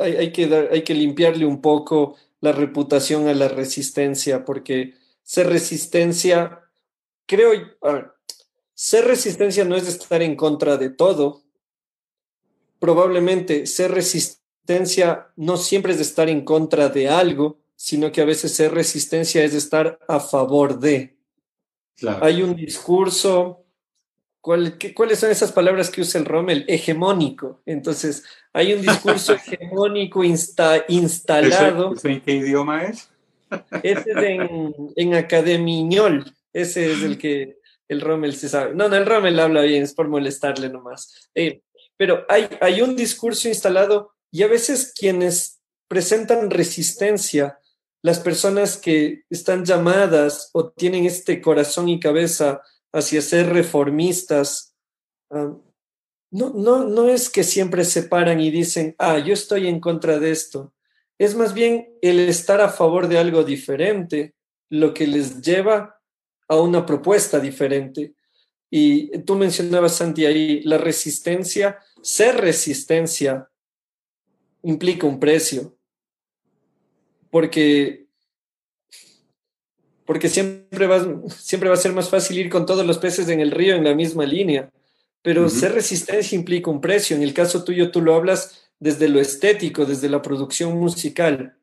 hay, hay, que hay que limpiarle un poco la reputación a la resistencia, porque ser resistencia, creo, ser resistencia no es estar en contra de todo. Probablemente ser resistencia resistencia no siempre es de estar en contra de algo, sino que a veces ser resistencia es de estar a favor de. Claro. Hay un discurso, ¿cuál, qué, ¿cuáles son esas palabras que usa el Rommel? Hegemónico. Entonces, hay un discurso hegemónico insta, instalado. ¿Ese, ¿En qué idioma es? Ese es en, en academiñol. Ese es el que el Rommel se sabe. No, no, el Rommel habla bien, es por molestarle nomás. Eh, pero hay, hay un discurso instalado y a veces quienes presentan resistencia, las personas que están llamadas o tienen este corazón y cabeza hacia ser reformistas, um, no, no, no es que siempre se paran y dicen, ah, yo estoy en contra de esto. Es más bien el estar a favor de algo diferente lo que les lleva a una propuesta diferente. Y tú mencionabas, Santi, ahí la resistencia, ser resistencia implica un precio. Porque, porque siempre, va, siempre va a ser más fácil ir con todos los peces en el río en la misma línea. Pero uh -huh. ser resistencia implica un precio. En el caso tuyo, tú lo hablas desde lo estético, desde la producción musical.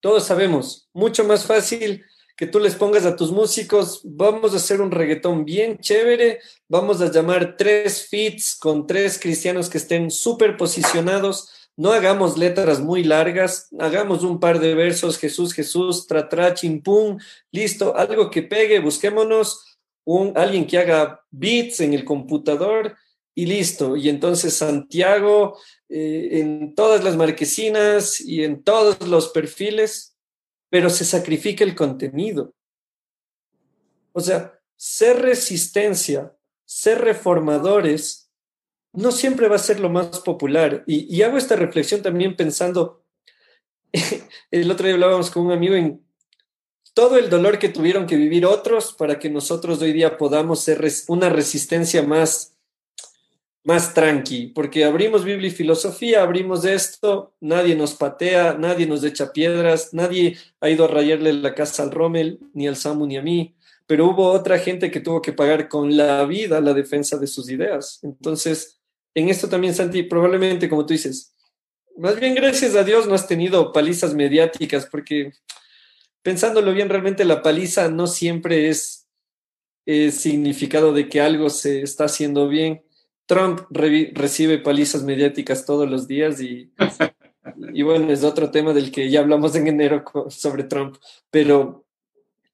Todos sabemos, mucho más fácil que tú les pongas a tus músicos, vamos a hacer un reggaetón bien chévere, vamos a llamar tres feats con tres cristianos que estén súper posicionados, no hagamos letras muy largas, hagamos un par de versos, Jesús, Jesús, tra, tra, chimpum, listo, algo que pegue, busquémonos un, alguien que haga beats en el computador y listo. Y entonces Santiago eh, en todas las marquesinas y en todos los perfiles, pero se sacrifica el contenido. O sea, ser resistencia, ser reformadores, no siempre va a ser lo más popular. Y, hago esta reflexión también pensando, el otro día hablábamos con un amigo en todo el dolor que tuvieron que vivir otros para que nosotros hoy día podamos ser una resistencia más más tranqui, porque abrimos Biblia y filosofía, abrimos esto, nadie nos patea, nadie nos echa piedras, nadie ha ido a rayarle la casa al Rommel, ni al Samu, ni a mí, pero hubo otra gente que tuvo que pagar con la vida la defensa de sus ideas. Entonces, en esto también, Santi, probablemente, como tú dices, más bien gracias a Dios no has tenido palizas mediáticas, porque pensándolo bien, realmente la paliza no siempre es, significado de que algo se está haciendo bien. Trump re recibe palizas mediáticas todos los días y, y, bueno, es otro tema del que ya hablamos en enero sobre Trump, pero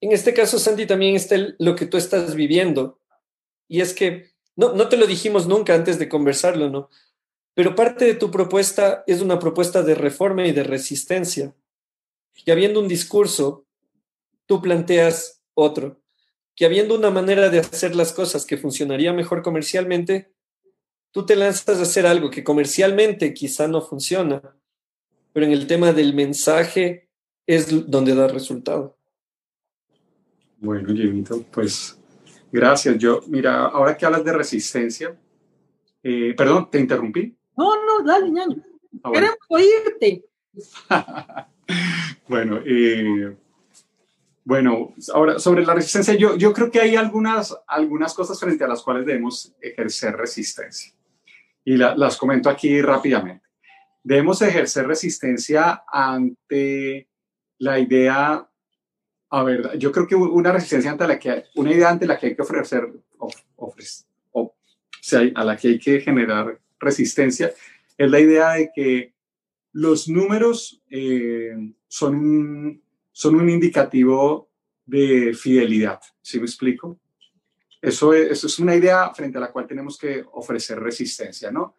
en este caso, Sandy, también está lo que tú estás viviendo. Y es que no, no te lo dijimos nunca antes de conversarlo, ¿no? Pero parte de tu propuesta es una propuesta de reforma y de resistencia. Y habiendo un discurso, tú planteas otro. Que habiendo una manera de hacer las cosas que funcionaría mejor comercialmente, tú te lanzas a hacer algo que comercialmente quizá no funciona, pero en el tema del mensaje es donde da resultado. Bueno, Jimito, pues gracias. Yo, mira, ahora que hablas de resistencia, eh, perdón, ¿te interrumpí? No, no, dale, ñaño. Ah, bueno. Queremos oírte. bueno, eh, bueno, ahora sobre la resistencia, yo, yo creo que hay algunas, algunas cosas frente a las cuales debemos ejercer resistencia y la, las comento aquí rápidamente. Debemos ejercer resistencia ante la idea, a ver, yo creo que una resistencia ante la que, una idea ante la que hay que ofrecer, of, ofrecer o, o sea, a la que hay que generar resistencia, es la idea de que los números eh, son, un, son un indicativo de fidelidad, ¿sí me explico? Eso es, eso es, una idea frente a la cual tenemos que ofrecer resistencia, ¿no?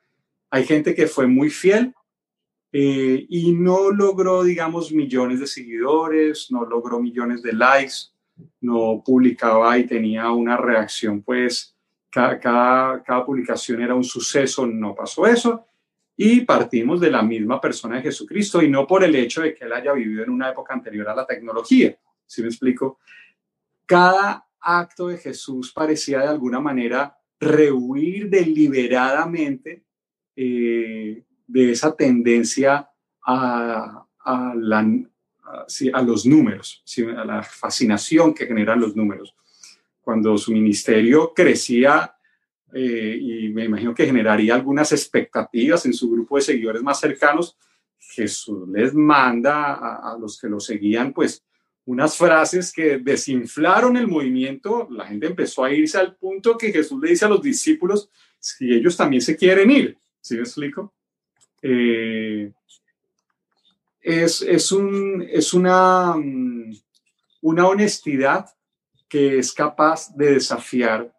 Hay gente que fue muy fiel eh, y no logró, digamos, millones de seguidores, no logró millones de likes, no publicaba y tenía una reacción, pues cada, cada, cada publicación era un suceso, no pasó eso. Y partimos de la misma persona de Jesucristo y no por el hecho de que él haya vivido en una época anterior a la tecnología. ¿Sí me explico? Cada acto de Jesús parecía de alguna manera rehuir deliberadamente eh, de esa tendencia a, a, los números, a la fascinación que generan los números. Cuando su ministerio crecía, eh, y me imagino que generaría algunas expectativas en su grupo de seguidores más cercanos, Jesús les manda a, a los que lo seguían, pues, unas frases que desinflaron el movimiento, la gente empezó a irse al punto que Jesús le dice a los discípulos, si ellos también se quieren ir, ¿sí me explico? Eh, es, es, un, es una, mm, una honestidad que es capaz de desafiar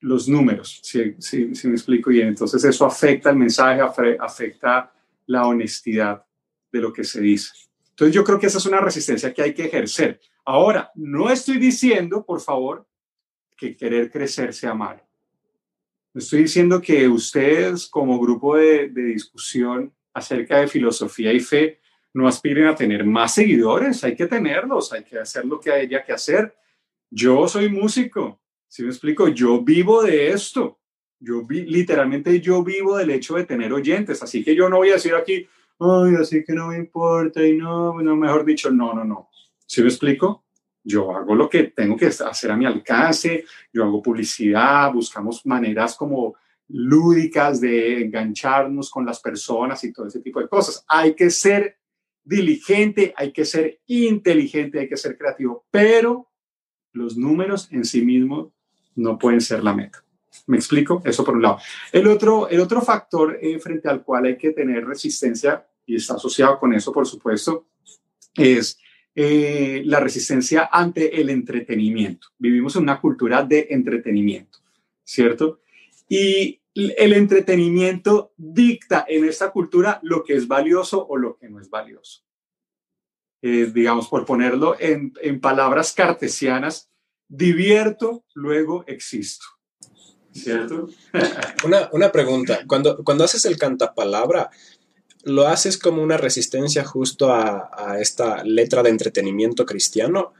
los números, si, si, si me explico bien. Entonces eso afecta el mensaje, afecta la honestidad de lo que se dice. Entonces yo creo que esa es una resistencia que hay que ejercer. Ahora, no estoy diciendo, por favor, que querer crecer sea malo. Estoy diciendo que ustedes como grupo de, discusión acerca de filosofía y fe no aspiren a tener más seguidores, hay que tenerlos, hay que hacer lo que haya que hacer. Yo soy músico, si me explico, yo vivo de esto. Yo literalmente yo vivo del hecho de tener oyentes, así que yo no voy a decir aquí, ay, así que no me importa y no, no, mejor dicho, no, no, no. ¿Sí me explico? Yo hago lo que tengo que hacer a mi alcance, yo hago publicidad, buscamos maneras como lúdicas de engancharnos con las personas y todo ese tipo de cosas. Hay que ser diligente, hay que ser inteligente, hay que ser creativo, pero los números en sí mismos no pueden ser la meta. ¿Me explico? Eso por un lado. El otro, el otro factor eh, frente al cual hay que tener resistencia, y está asociado con eso, por supuesto, es eh, la resistencia ante el entretenimiento. Vivimos en una cultura de entretenimiento, ¿cierto? Y el entretenimiento dicta en esta cultura lo que es valioso o lo que no es valioso. Eh, digamos, por ponerlo en, en palabras cartesianas, divierto, luego existo. ¿Cierto? una, una pregunta. Cuando, cuando haces el cantapalabra, ¿lo haces como una resistencia justo a, a esta letra de entretenimiento cristiano?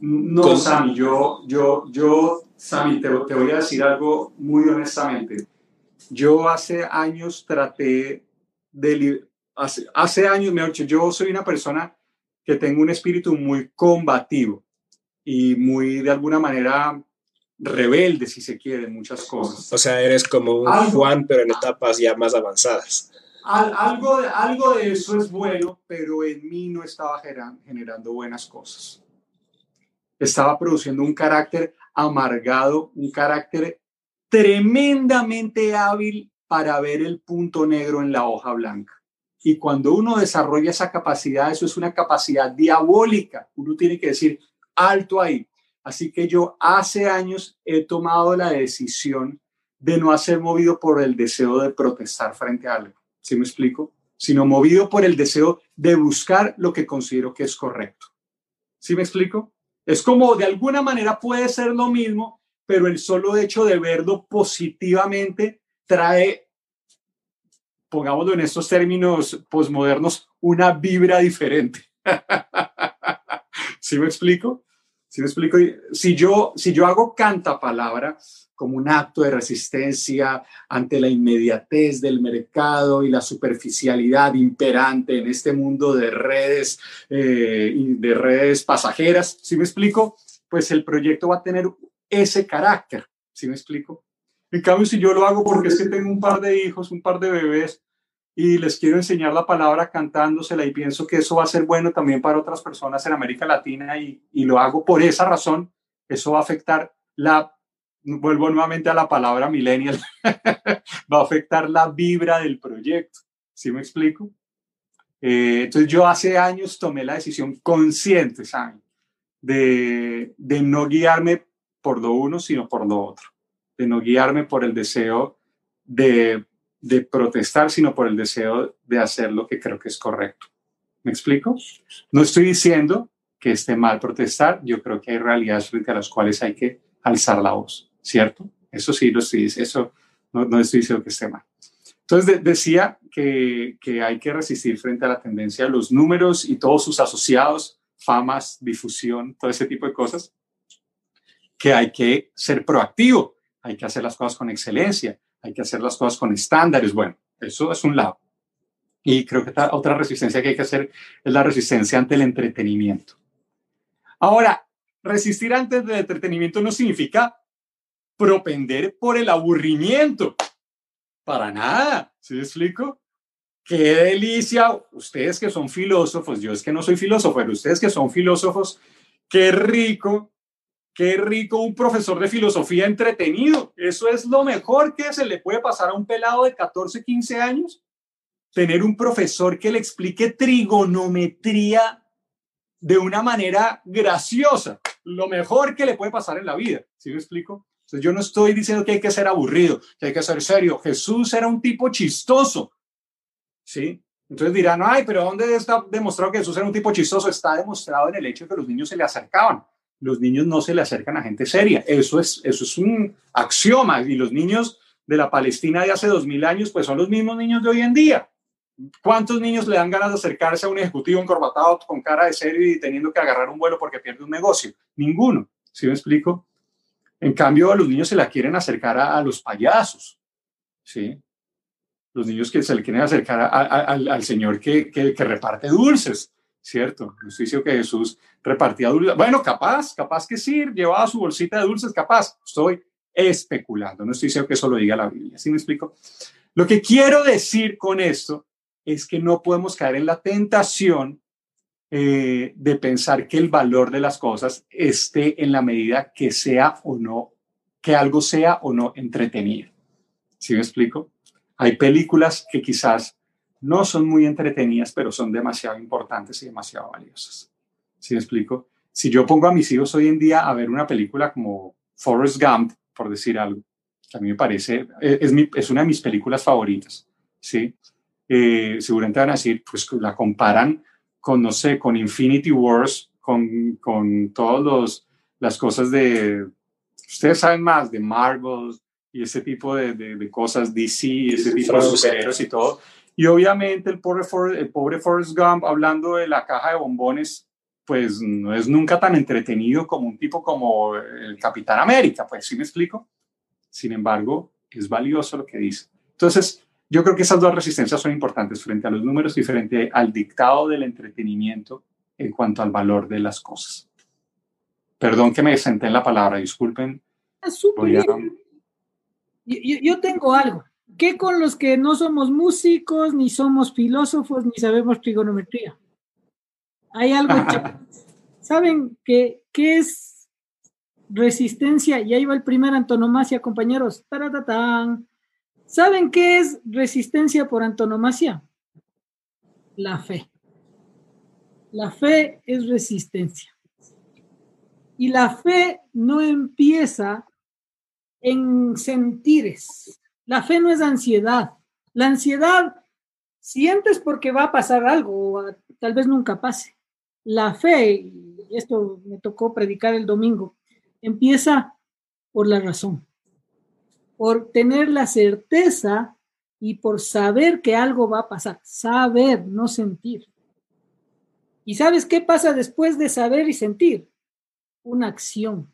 No, Con... Sammy, yo, yo, yo, Sammy, te, te voy a decir algo muy honestamente. Yo hace años traté de... Hace, hace años, mejor dicho, yo soy una persona que tengo un espíritu muy combativo y muy, de alguna manera, rebelde, si se quiere, en muchas cosas. O sea, eres como un Juan, pero en etapas ya más avanzadas. Al, algo, de, algo de eso es bueno, pero en mí no estaba generando buenas cosas. Estaba produciendo un carácter amargado, un carácter tremendamente hábil para ver el punto negro en la hoja blanca. Y cuando uno desarrolla esa capacidad, eso es una capacidad diabólica. Uno tiene que decir, alto ahí. Así que yo hace años he tomado la decisión de no ser movido por el deseo de protestar frente a algo. ¿Sí me explico? Sino movido por el deseo de buscar lo que considero que es correcto. ¿Sí me explico? Es como de alguna manera puede ser lo mismo, pero el solo hecho de verlo positivamente trae, pongámoslo en estos términos posmodernos, una vibra diferente. ¿Sí me explico? ¿Sí me explico? Si yo, si yo hago canta palabra como un acto de resistencia ante la inmediatez del mercado y la superficialidad imperante en este mundo de redes, eh, de redes pasajeras, ¿sí me explico? Pues el proyecto va a tener ese carácter, ¿sí me explico? En cambio, si yo lo hago porque es que tengo un par de hijos, un par de bebés, y les quiero enseñar la palabra cantándosela y pienso que eso va a ser bueno también para otras personas en América Latina y, y lo hago por esa razón, eso va a afectar la, vuelvo nuevamente a la palabra millennial, va a afectar la vibra del proyecto. ¿Sí me explico? Eh, entonces yo hace años tomé la decisión consciente, ¿saben? De, de no guiarme por lo uno, sino por lo otro. De no guiarme por el deseo de de protestar, sino por el deseo de hacer lo que creo que es correcto. ¿Me explico? No estoy diciendo que esté mal protestar, yo creo que hay realidades frente a las cuales hay que alzar la voz, ¿cierto? Eso sí lo estoy eso no, no estoy diciendo que esté mal. Entonces de, decía que, que hay que resistir frente a la tendencia de los números y todos sus asociados, famas, difusión, todo ese tipo de cosas, que hay que ser proactivo, hay que hacer las cosas con excelencia, hay que hacer las cosas con estándares. Bueno, eso es un lado. Y creo que otra resistencia que hay que hacer es la resistencia ante el entretenimiento. Ahora, resistir ante el entretenimiento no significa propender por el aburrimiento. Para nada, ¿sí me explico? qué delicia, ustedes que son filósofos, yo es que no soy filósofo, pero ustedes que son filósofos, qué rico, qué rico un profesor de filosofía entretenido. Eso es lo mejor que se le puede pasar a un pelado de 14, 15 años. Tener un profesor que le explique trigonometría de una manera graciosa. Lo mejor que le puede pasar en la vida. ¿Sí me explico? Entonces, yo no estoy diciendo que hay que ser aburrido, que hay que ser serio. Jesús era un tipo chistoso. ¿Sí? Entonces dirán, ay, pero ¿dónde está demostrado que Jesús era un tipo chistoso? Está demostrado en el hecho de que los niños se le acercaban. Los niños no se le acercan a gente seria. Eso es, eso es un axioma. Y los niños de la Palestina de hace dos mil años, pues son los mismos niños de hoy en día. ¿Cuántos niños le dan ganas de acercarse a un ejecutivo encorbatado con cara de serio y teniendo que agarrar un vuelo porque pierde un negocio? Ninguno. ¿Sí me explico? En cambio, a los niños se la quieren acercar a, a los payasos. ¿Sí? los niños que se le quieren acercar a, a, al, al, Señor que, que, que, reparte dulces, ¿cierto? No estoy diciendo que Jesús repartía dulces. Bueno, capaz, capaz que sí, llevaba su bolsita de dulces, capaz. Estoy especulando, no estoy diciendo que eso lo diga la Biblia, ¿sí me explico? Lo que quiero decir con esto es que no podemos caer en la tentación eh, de pensar que el valor de las cosas esté en la medida que sea o no, que algo sea o no entretenido. ¿Sí me explico? Hay películas que quizás no son muy entretenidas, pero son demasiado importantes y demasiado valiosas. ¿Sí me explico? Si yo pongo a mis hijos hoy en día a ver una película como Forrest Gump, por decir algo, que a mí me parece, es, mi, es una de mis películas favoritas, ¿sí? Eh, seguramente van a decir, pues la comparan con, no sé, con Infinity Wars, con, con todas las cosas de, ustedes saben más, de Marvel, y ese tipo de, de, de cosas, DC, ese tipo de superhéroes y todo. Y obviamente el pobre, For, el pobre Forrest Gump, hablando de la caja de bombones, pues no es nunca tan entretenido como un tipo como el Capitán América, pues sí me explico. Sin embargo, es valioso lo que dice. Entonces, yo creo que esas dos resistencias son importantes frente a los números y frente al dictado del entretenimiento en cuanto al valor de las cosas. Perdón que me senté en la palabra, disculpen. Voy a, yo, yo, tengo algo. ¿Qué con los que no somos músicos, ni somos filósofos, ni sabemos trigonometría? Hay algo. ¿Saben qué, qué es resistencia? Y ahí va el primer antonomasia, compañeros. ¡Taratatán! ¿Saben qué es resistencia por antonomasia? La fe. La fe es resistencia. Y la fe no empieza en sentires. La fe no es ansiedad. La ansiedad sientes porque va a pasar algo, o tal vez nunca pase. La fe, y esto me tocó predicar el domingo, empieza por la razón, por tener la certeza y por saber que algo va a pasar. Saber, no sentir. ¿Y sabes qué pasa después de saber y sentir? Una acción.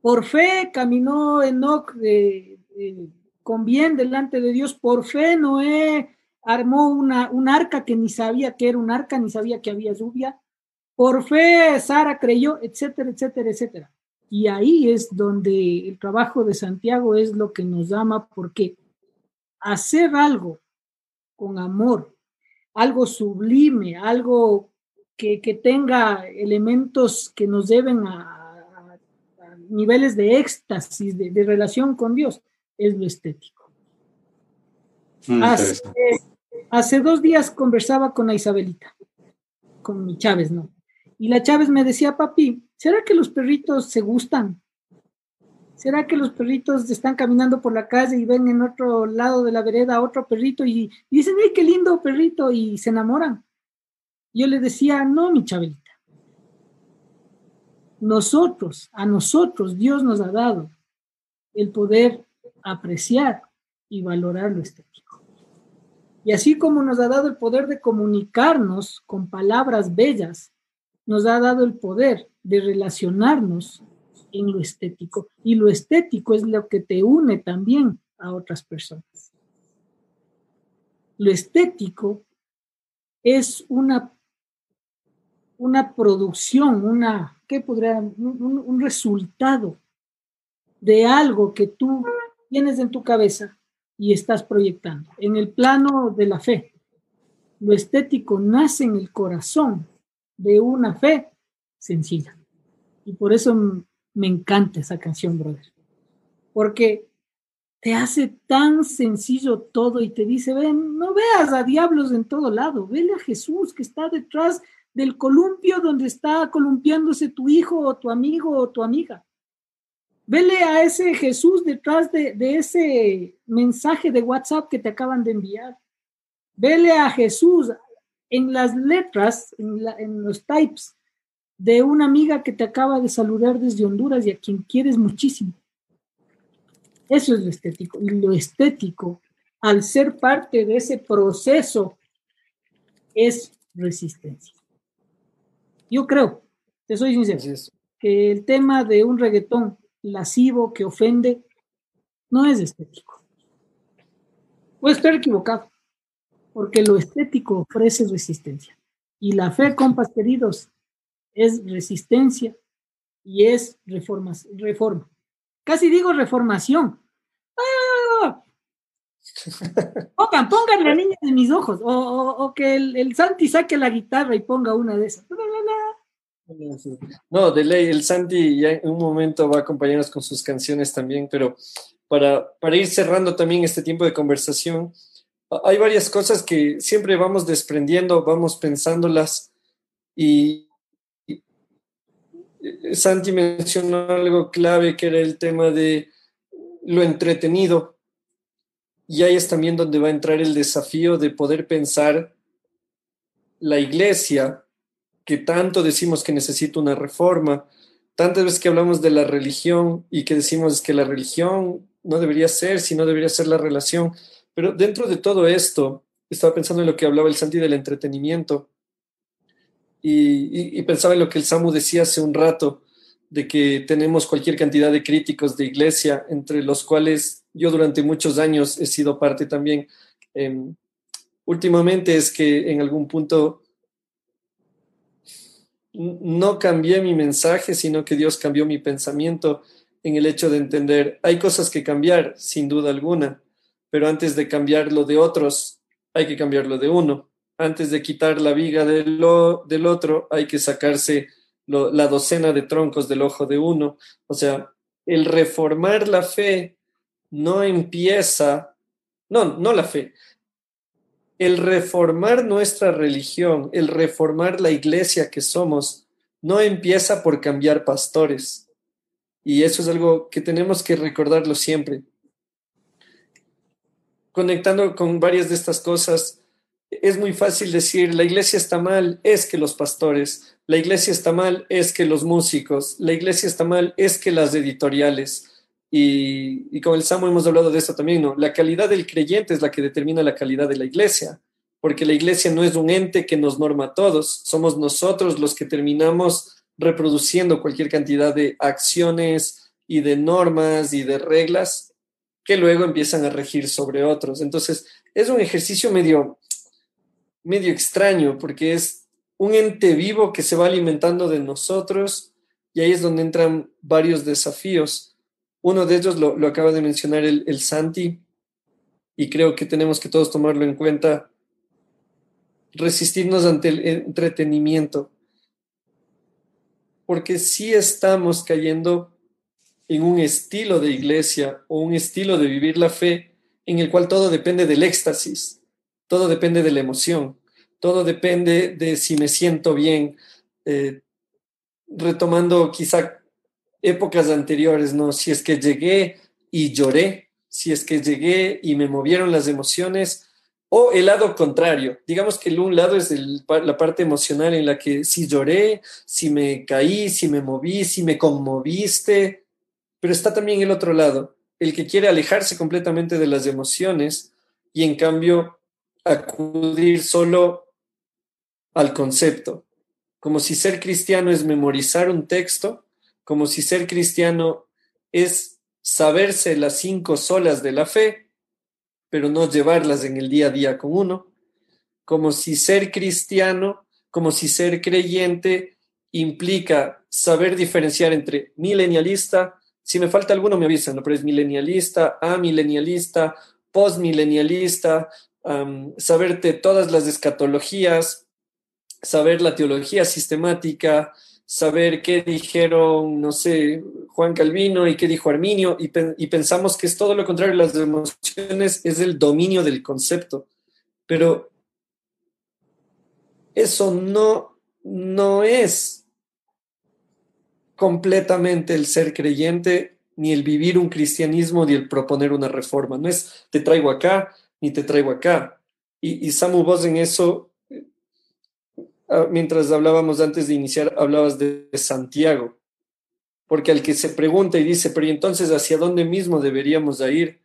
Por fe caminó Enoch de, de, con bien delante de Dios. Por fe Noé armó una, un arca que ni sabía que era un arca, ni sabía que había lluvia. Por fe Sara creyó, etcétera, etcétera, etcétera. Y ahí es donde el trabajo de Santiago es lo que nos llama, porque hacer algo con amor, algo sublime, algo que, que tenga elementos que nos deben a, niveles de éxtasis, de, de, relación con Dios, es lo estético. Mm, hace, hace, dos días conversaba con la Isabelita, con mi Chávez, ¿no? Y la Chávez me decía, papi, ¿será que los perritos se gustan? ¿Será que los perritos están caminando por la calle y ven en otro lado de la vereda a otro perrito y, dicen, ¡ay, qué lindo perrito! y se enamoran? Yo le decía, no, mi Chabelita nosotros, a nosotros, Dios nos ha dado el poder apreciar y valorar lo estético. Y así como nos ha dado el poder de comunicarnos con palabras bellas, nos ha dado el poder de relacionarnos en lo estético. Y lo estético es lo que te une también a otras personas. Lo estético es una, una producción, una ¿qué podría, un, un resultado de algo que tú tienes en tu cabeza y estás proyectando en el plano de la fe. lo estético nace en el corazón de una fe sencilla. Y por eso me encanta esa canción, brother. Porque te hace tan sencillo todo y te dice, ven, no veas a diablos en todo lado, vele a Jesús que está detrás del columpio donde está columpiándose tu hijo o tu amigo o tu amiga. Vele a ese Jesús detrás de, ese mensaje de WhatsApp que te acaban de enviar. Vele a Jesús en las letras, en, en los types de una amiga que te acaba de saludar desde Honduras y a quien quieres muchísimo. Eso es lo estético. Y lo estético, al ser parte de ese proceso, es resistencia. Yo creo, te soy sincero, que el tema de un reggaetón lascivo que ofende no es estético. Puedo estar equivocado, porque lo estético ofrece resistencia. Y la fe, compas queridos, es resistencia y es reforma. reforma. Casi digo reformación. ¡Ah! Pongan, pongan la niña de mis ojos, o, que el, el, Santi saque la guitarra y ponga una de esas. No, de ley, el Santi ya en un momento va a acompañarnos con sus canciones también, pero para, para ir cerrando también este tiempo de conversación, hay varias cosas que siempre vamos desprendiendo, vamos pensándolas y, Santi mencionó algo clave que era el tema de lo entretenido. Y ahí es también donde va a entrar el desafío de poder pensar la iglesia, que tanto decimos que necesita una reforma, tantas veces que hablamos de la religión y que decimos que la religión no debería ser, sino debería ser la relación. Pero dentro de todo esto, estaba pensando en lo que hablaba el Santi del entretenimiento y, pensaba en lo que el Samu decía hace un rato, de que tenemos cualquier cantidad de críticos de iglesia, entre los cuales yo durante muchos años he sido parte también. Em, últimamente es que en algún punto no cambié mi mensaje, sino que Dios cambió mi pensamiento en el hecho de entender, hay cosas que cambiar, sin duda alguna, pero antes de cambiar lo de otros, hay que cambiar lo de uno antes de quitar la viga del, del otro, hay que sacarse la docena de troncos del ojo de uno. O sea, el reformar la fe no empieza, no, no la fe, el reformar nuestra religión, el reformar la iglesia que somos, no empieza por cambiar pastores. Y eso es algo que tenemos que recordarlo siempre. Conectando con varias de estas cosas, es muy fácil decir, la iglesia está mal, es que los pastores, la iglesia está mal, es que los músicos, la iglesia está mal, es que las editoriales. Y, con el Samo hemos hablado de esto también, ¿no? La calidad del creyente es la que determina la calidad de la iglesia, porque la iglesia no es un ente que nos norma a todos, somos nosotros los que terminamos reproduciendo cualquier cantidad de acciones y de normas y de reglas que luego empiezan a regir sobre otros. Entonces, es un ejercicio medio, medio extraño porque es un ente vivo que se va alimentando de nosotros y ahí es donde entran varios desafíos. Uno de ellos lo, acaba de mencionar el, el Santi y creo que tenemos que todos tomarlo en cuenta, resistirnos ante el entretenimiento, porque si estamos cayendo en un estilo de iglesia o un estilo de vivir la fe en el cual todo depende del éxtasis, todo depende de la emoción, todo depende de si me siento bien, eh, retomando quizá épocas anteriores, ¿no? Si es que llegué y lloré, si es que llegué y me movieron las emociones, o el lado contrario, digamos que el un lado es la parte emocional en la que si lloré, si me caí, si me moví, si me conmoviste, pero está también el otro lado, el que quiere alejarse completamente de las emociones y en cambio acudir solo al concepto, como si ser cristiano es memorizar un texto, como si ser cristiano es saberse las cinco solas de la fe, pero no llevarlas en el día a día con uno, como si ser cristiano, como si ser creyente implica saber diferenciar entre milenialista, si me falta alguno me avisan, ¿no? pero es milenialista, amilenialista, postmilenialista, saberte todas las escatologías, saber la teología sistemática, saber qué dijeron, no sé, Juan Calvino y qué dijo Arminio, y, y, pensamos que es todo lo contrario, las emociones es el dominio del concepto, pero eso no, no es completamente el ser creyente, ni el vivir un cristianismo, ni el proponer una reforma, no es te traigo acá, ni te traigo acá. Y, y Samu, vos en eso Ah, mientras hablábamos antes de iniciar, hablabas de Santiago, porque al que se pregunta y dice, pero entonces hacia dónde mismo deberíamos ir?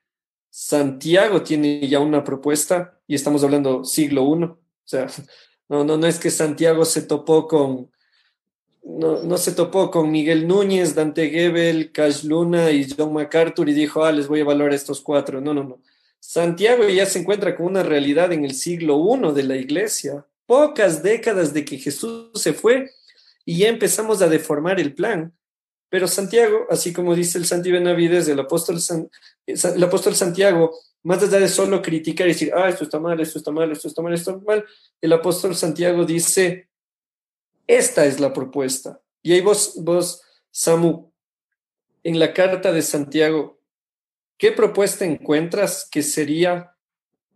Santiago tiene ya una propuesta y estamos hablando siglo I. O sea, no, no, no es que Santiago se topó con, no, no se topó con Miguel Núñez, Dante Gebel, Cash Luna y John MacArthur y dijo, ah, les voy a evaluar estos cuatro. No, no, no. Santiago ya se encuentra con una realidad en el siglo I de la iglesia pocas décadas de que Jesús se fue y ya empezamos a deformar el plan. Pero Santiago, así como dice el Santi Benavides, el apóstol, el apóstol Santiago, más allá de solo criticar y decir, ah, esto está mal, esto está mal, esto está mal, esto está mal, el apóstol Santiago dice, esta es la propuesta. Y ahí vos, vos, Samu, en la carta de Santiago, ¿qué propuesta encuentras que sería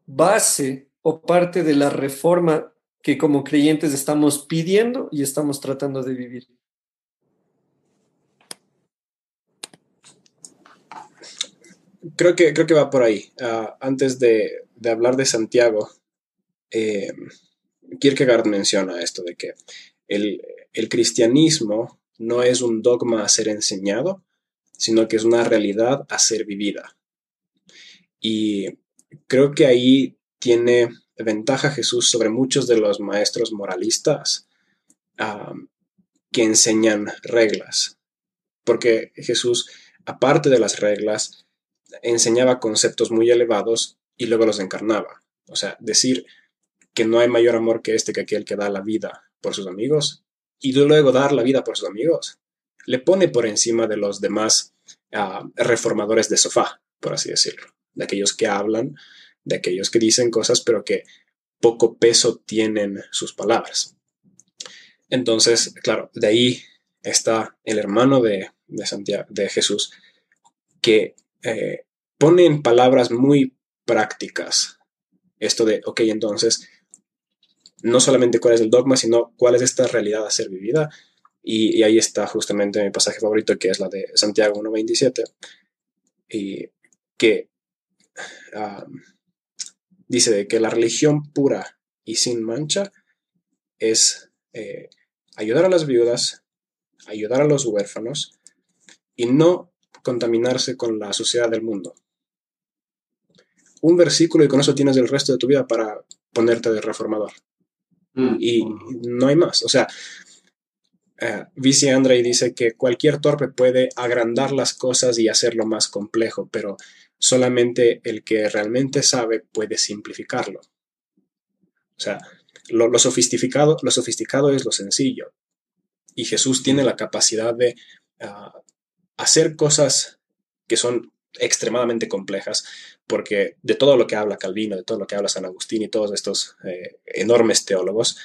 base o parte de la reforma que como creyentes estamos pidiendo y estamos tratando de vivir. Creo que, creo que va por ahí. Ah, antes de, hablar de Santiago, eh, Kierkegaard menciona esto de que el, el cristianismo no es un dogma a ser enseñado, sino que es una realidad a ser vivida. Y creo que ahí tiene ventaja Jesús sobre muchos de los maestros moralistas que enseñan reglas. Porque Jesús, aparte de las reglas, enseñaba conceptos muy elevados y luego los encarnaba. O sea, decir que no hay mayor amor que este que aquel que da la vida por sus amigos y luego dar la vida por sus amigos, le pone por encima de los demás ah, reformadores de sofá, por así decirlo, de aquellos que hablan de aquellos que dicen cosas pero que poco peso tienen sus palabras. Entonces, claro, de ahí está el hermano de, Santiago, de Jesús, que eh, pone en palabras muy prácticas esto de, ok, entonces, no solamente cuál es el dogma, sino cuál es esta realidad a ser vivida. Y, ahí está justamente mi pasaje favorito, que es la de Santiago 1.27, y que ah, dice de que la religión pura y sin mancha es eh, ayudar a las viudas, ayudar a los huérfanos y no contaminarse con la suciedad del mundo. Un versículo y con eso tienes el resto de tu vida para ponerte de reformador. Mm. Y no hay más. O sea, uh, Vici dice que cualquier torpe puede agrandar las cosas y hacerlo más complejo, pero solamente el que realmente sabe puede simplificarlo. O sea, lo, sofisticado, lo sofisticado es lo sencillo. Y Jesús tiene la capacidad de ah, hacer cosas que son extremadamente complejas, porque de todo lo que habla Calvino, de todo lo que habla San Agustín y todos estos eh, enormes teólogos,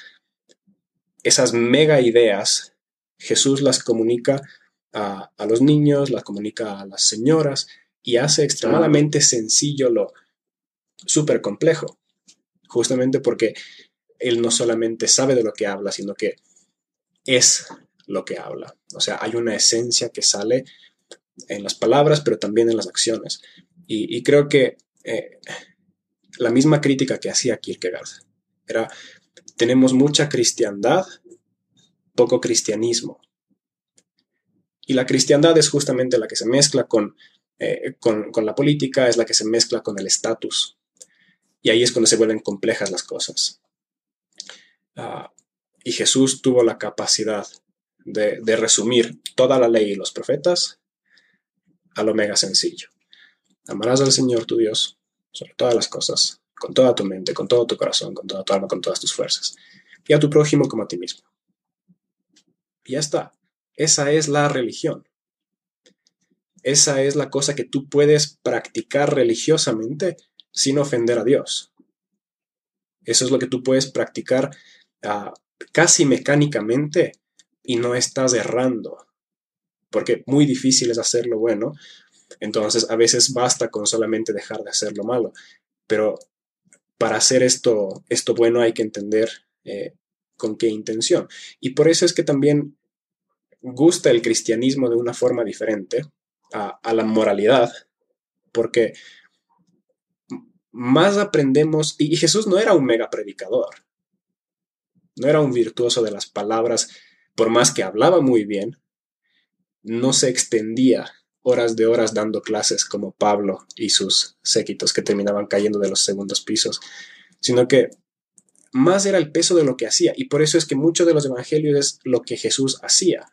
esas mega ideas, Jesús las comunica a, a los niños, las comunica a las señoras, y hace extremadamente sencillo lo súper complejo, justamente porque él no solamente sabe de lo que habla, sino que es lo que habla. O sea, hay una esencia que sale en las palabras, pero también en las acciones. Y, creo que eh, la misma crítica que hacía Kierkegaard era, tenemos mucha cristiandad, poco cristianismo. Y la cristiandad es justamente la que se mezcla con eh, con, la política, es la que se mezcla con el estatus. Y ahí es cuando se vuelven complejas las cosas. Ah, y Jesús tuvo la capacidad de, resumir toda la ley y los profetas a lo mega sencillo. Amarás al Señor tu Dios sobre todas las cosas, con toda tu mente, con todo tu corazón, con toda tu alma, con todas tus fuerzas, y a tu prójimo como a ti mismo. Y ya está. Esa es la religión. Esa es la cosa que tú puedes practicar religiosamente sin ofender a Dios. Eso es lo que tú puedes practicar uh, casi mecánicamente y no estás errando, porque muy difícil es hacerlo bueno, entonces a veces basta con solamente dejar de hacer lo malo, pero para hacer esto, esto bueno hay que entender eh, con qué intención. Y por eso es que también gusta el cristianismo de una forma diferente a la moralidad, porque más aprendemos, y Jesús no era un mega predicador, no era un virtuoso de las palabras, por más que hablaba muy bien, no se extendía horas de horas dando clases como Pablo y sus séquitos que terminaban cayendo de los segundos pisos, sino que más era el peso de lo que hacía. Y por eso es que mucho de los evangelios es lo que Jesús hacía.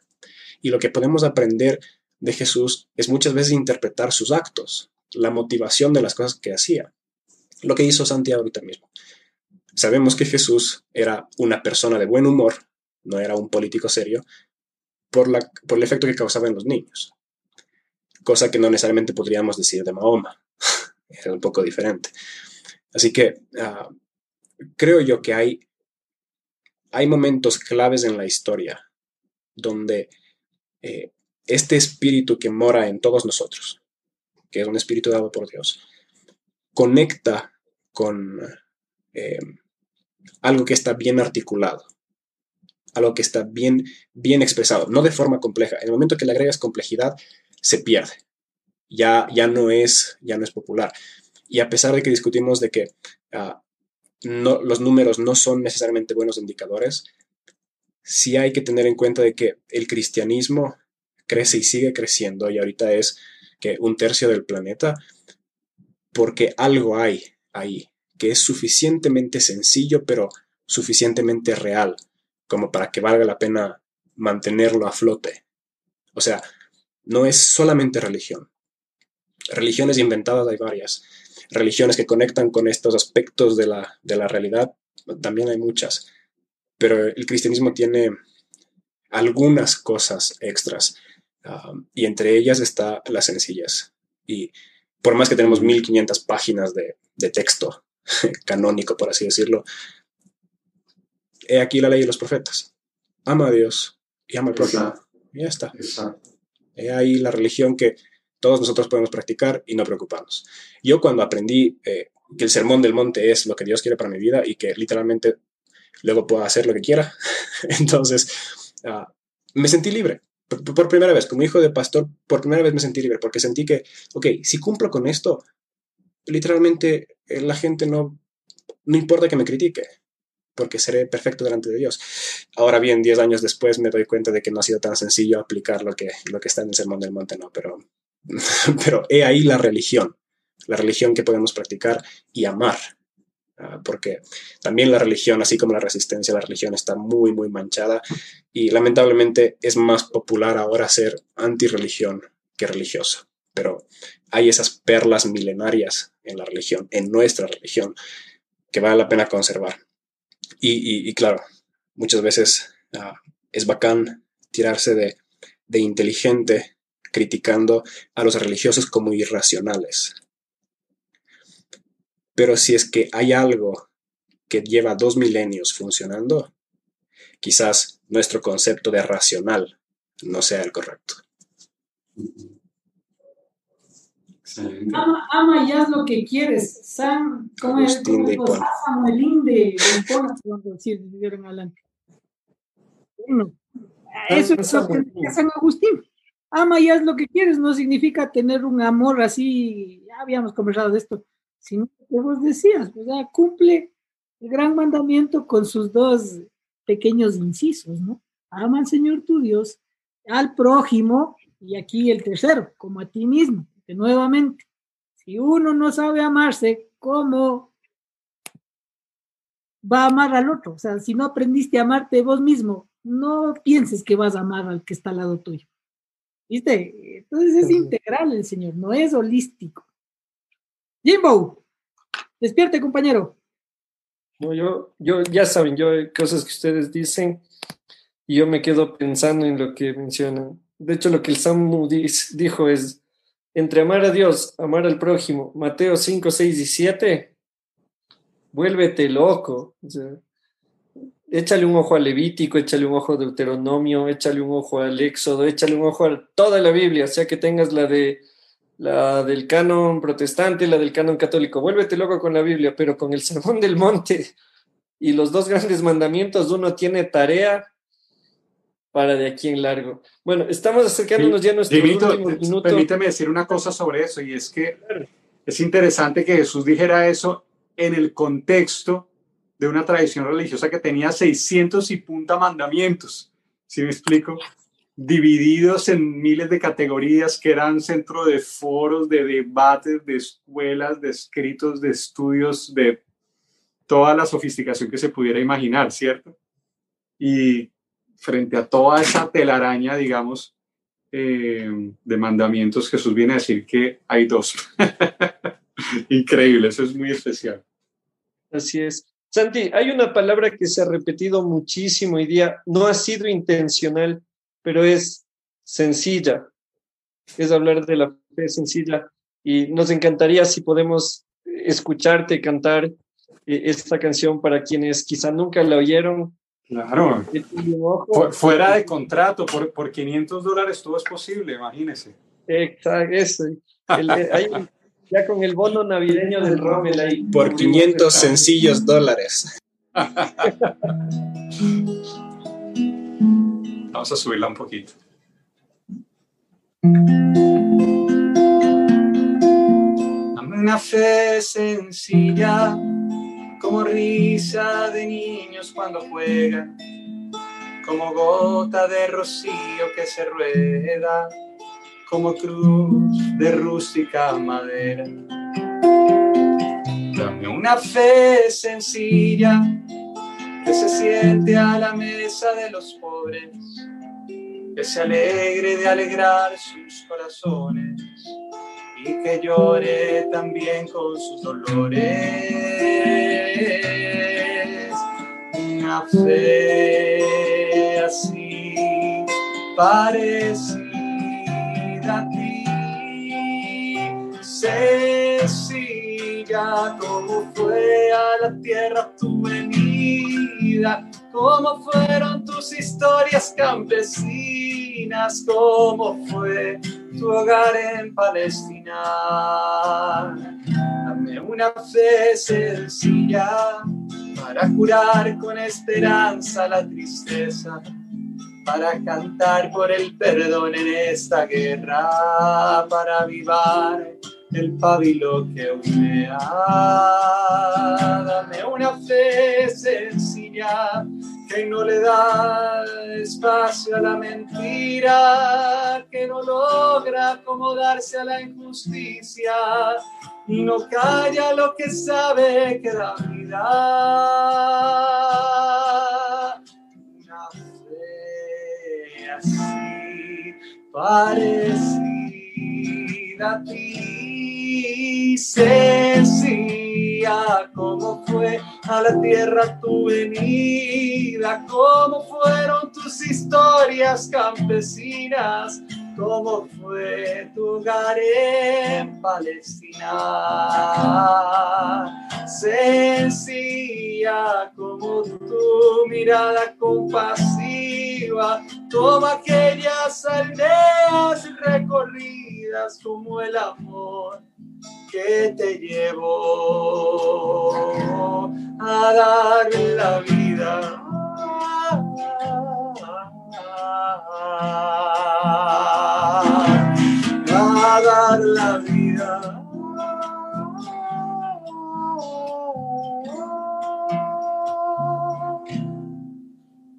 Y lo que podemos aprender de Jesús es muchas veces interpretar sus actos, la motivación de las cosas que hacía. Lo que hizo Santiago ahorita mismo. Sabemos que Jesús era una persona de buen humor, no era un político serio, por, la, por el efecto que causaba en los niños. Cosa que no necesariamente podríamos decir de Mahoma. era un poco diferente. Así que uh, creo yo que hay, hay momentos claves en la historia donde eh, este espíritu que mora en todos nosotros, que es un espíritu dado por Dios, conecta con eh, algo que está bien articulado, algo que está bien, bien expresado, no de forma compleja. En el momento que le agregas complejidad, se pierde. Ya, ya, no, es, ya no es popular. Y a pesar de que discutimos de que no, los números no son necesariamente buenos indicadores, sí hay que tener en cuenta de que el cristianismo crece y sigue creciendo y ahorita es que un tercio del planeta, porque algo hay ahí que es suficientemente sencillo pero suficientemente real como para que valga la pena mantenerlo a flote. O sea, no es solamente religión. Religiones inventadas hay varias religiones que conectan con estos aspectos de la, de la realidad, también hay muchas, pero el cristianismo tiene algunas cosas extras um, y entre ellas está la sencillez. Y por más que tenemos 1500 páginas de, de texto canónico, por así decirlo, he aquí la ley de los profetas. Ama a Dios y ama al prójimo. Y ya está. He ahí la religión que todos nosotros podemos practicar y no preocuparnos. Yo cuando aprendí eh, que el sermón del monte es lo que Dios quiere para mi vida y que literalmente luego puedo hacer lo que quiera, entonces uh, me sentí libre. Por, por, primera vez, como hijo de pastor, por primera vez me sentí libre porque sentí que, ok, si cumplo con esto, literalmente eh, la gente no, no importa que me critique, porque seré perfecto delante de Dios. Ahora bien, 10 años después me doy cuenta de que no ha sido tan sencillo aplicar lo que, lo que está en el Sermón del Monte, no, pero Pero he ahí la religión, la religión que podemos practicar y amar. Ah, porque también la religión, así como la resistencia, la religión está muy, muy manchada y lamentablemente es más popular ahora ser antirreligión que religioso. Pero hay esas perlas milenarias en la religión, en nuestra religión, que vale la pena conservar. Y, claro, muchas veces uh, es bacán tirarse de, de inteligente criticando a los religiosos como irracionales. Pero si es que hay algo que lleva dos milenios funcionando, quizás nuestro concepto de racional no sea el correcto. Ama, ama, y haz lo que quieres. San, ¿cómo es? Samuelín de, de adelante. Eso es lo que San Agustín ama y haz lo que quieres, no significa tener un amor así, ya habíamos conversado de esto, sino que vos decías, o sea, cumple el gran mandamiento con sus dos pequeños incisos, ¿no? Ama al Señor tu Dios, al prójimo, y aquí el tercero, como a ti mismo, que nuevamente, si uno no sabe amarse, ¿cómo va a amar al otro? O sea, si no aprendiste a amarte vos mismo, no pienses que vas a amar al que está al lado tuyo. ¿Viste? Entonces es integral el Señor, no es holístico. Jimbo, despierte, compañero. No, yo, yo, ya saben, yo hay cosas que ustedes dicen y yo me quedo pensando en lo que mencionan. De hecho, lo que el Samu dijo es, entre amar a Dios, amar al prójimo, Mateo 5, 6 y 7, vuélvete loco. O sea, échale un ojo al Levítico, échale un ojo a Deuteronomio, échale un ojo al Éxodo, échale un ojo a toda la Biblia, sea que tengas la de la del canon protestante, la del canon católico. Vuélvete loco con la Biblia, pero con el Sermón del Monte y los dos grandes mandamientos, uno tiene tarea para de aquí en largo. Bueno, estamos acercándonos ya a nuestro último minuto. Permíteme decir una cosa sobre eso, y es que es interesante que Jesús dijera eso en el contexto de una tradición religiosa que tenía 600 y punta mandamientos. ¿Sí me explico? Divididos en miles de categorías que eran centro de foros, de debates, de escuelas, de escritos, de estudios, de toda la sofisticación que se pudiera imaginar, ¿cierto? Y frente a toda esa telaraña, digamos, eh, de mandamientos, Jesús viene a decir que hay dos. Increíble, eso es muy especial. Así es. Santi, hay una palabra que se ha repetido muchísimo hoy día, no ha sido intencional, pero es sencilla. Es hablar de la fe sencilla y nos encantaría si podemos escucharte cantar eh, esta canción para quienes quizá nunca la oyeron. Claro. Fuera de contrato, por, por 500 dólares todo es posible, imagínese. Exacto, eso. hay, ya con el bono navideño del Rommel ahí. Por 500 sencillos dólares. Vamos a subirla un poquito. Dame una fe sencilla, como risa de niños cuando juegan, como gota de rocío que se rueda como cruz de rústica madera. Dame una fe sencilla que se siente a la mesa de los pobres, que se alegre de alegrar sus corazones y que llore también con sus dolores. Una así parece a ti. Sencilla como fue a la tierra tu venida, como fueron tus historias campesinas, como fue tu hogar en Palestina. Dame una fe sencilla para curar con esperanza la tristeza para cantar por el perdón en esta guerra, para avivar el pabilo que humea. Dame una fe sencilla que no le da espacio a la mentira, que no logra acomodarse a la injusticia y no calla lo que sabe que da vida. Así parecida a ti, sencilla como fue a la tierra tu venida, como fueron tus historias campesinas cómo fue tu hogar en Palestina. Sencilla como tu mirada compasiva, como aquellas aldeas recorridas, como el amor que te llevó a dar la vida a dar la vida.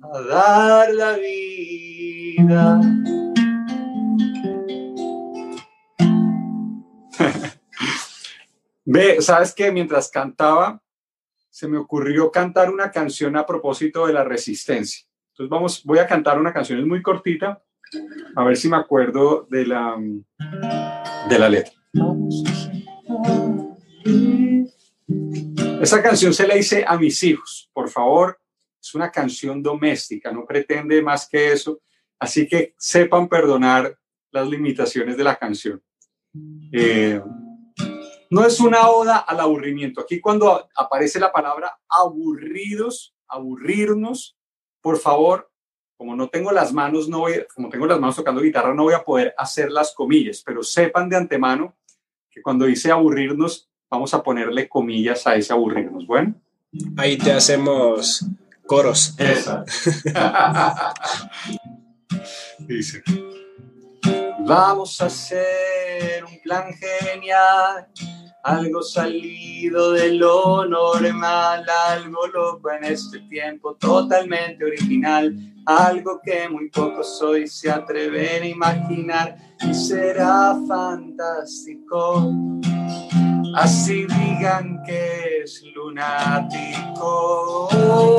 A dar la vida. Ve, sabes que mientras cantaba, se me ocurrió cantar una canción a propósito de la resistencia. Entonces vamos, voy a cantar una canción, es muy cortita, a ver si me acuerdo de la, de la letra. Esa canción se la hice a mis hijos, por favor, es una canción doméstica, no pretende más que eso, así que sepan perdonar las limitaciones de la canción. Eh, No es una oda al aburrimiento. Aquí cuando aparece la palabra aburridos, aburrirnos, por favor, como no tengo las manos, no voy, como tengo las manos tocando guitarra, no voy a poder hacer las comillas, pero sepan de antemano que cuando dice aburrirnos, vamos a ponerle comillas a ese aburrirnos. Bueno. Ahí te hacemos coros. Dice, vamos a hacer un plan genial, algo salido de lo normal, algo loco en este tiempo, totalmente original, algo que muy pocos hoy se atreven a imaginar y será fantástico. Así digan que es lunático.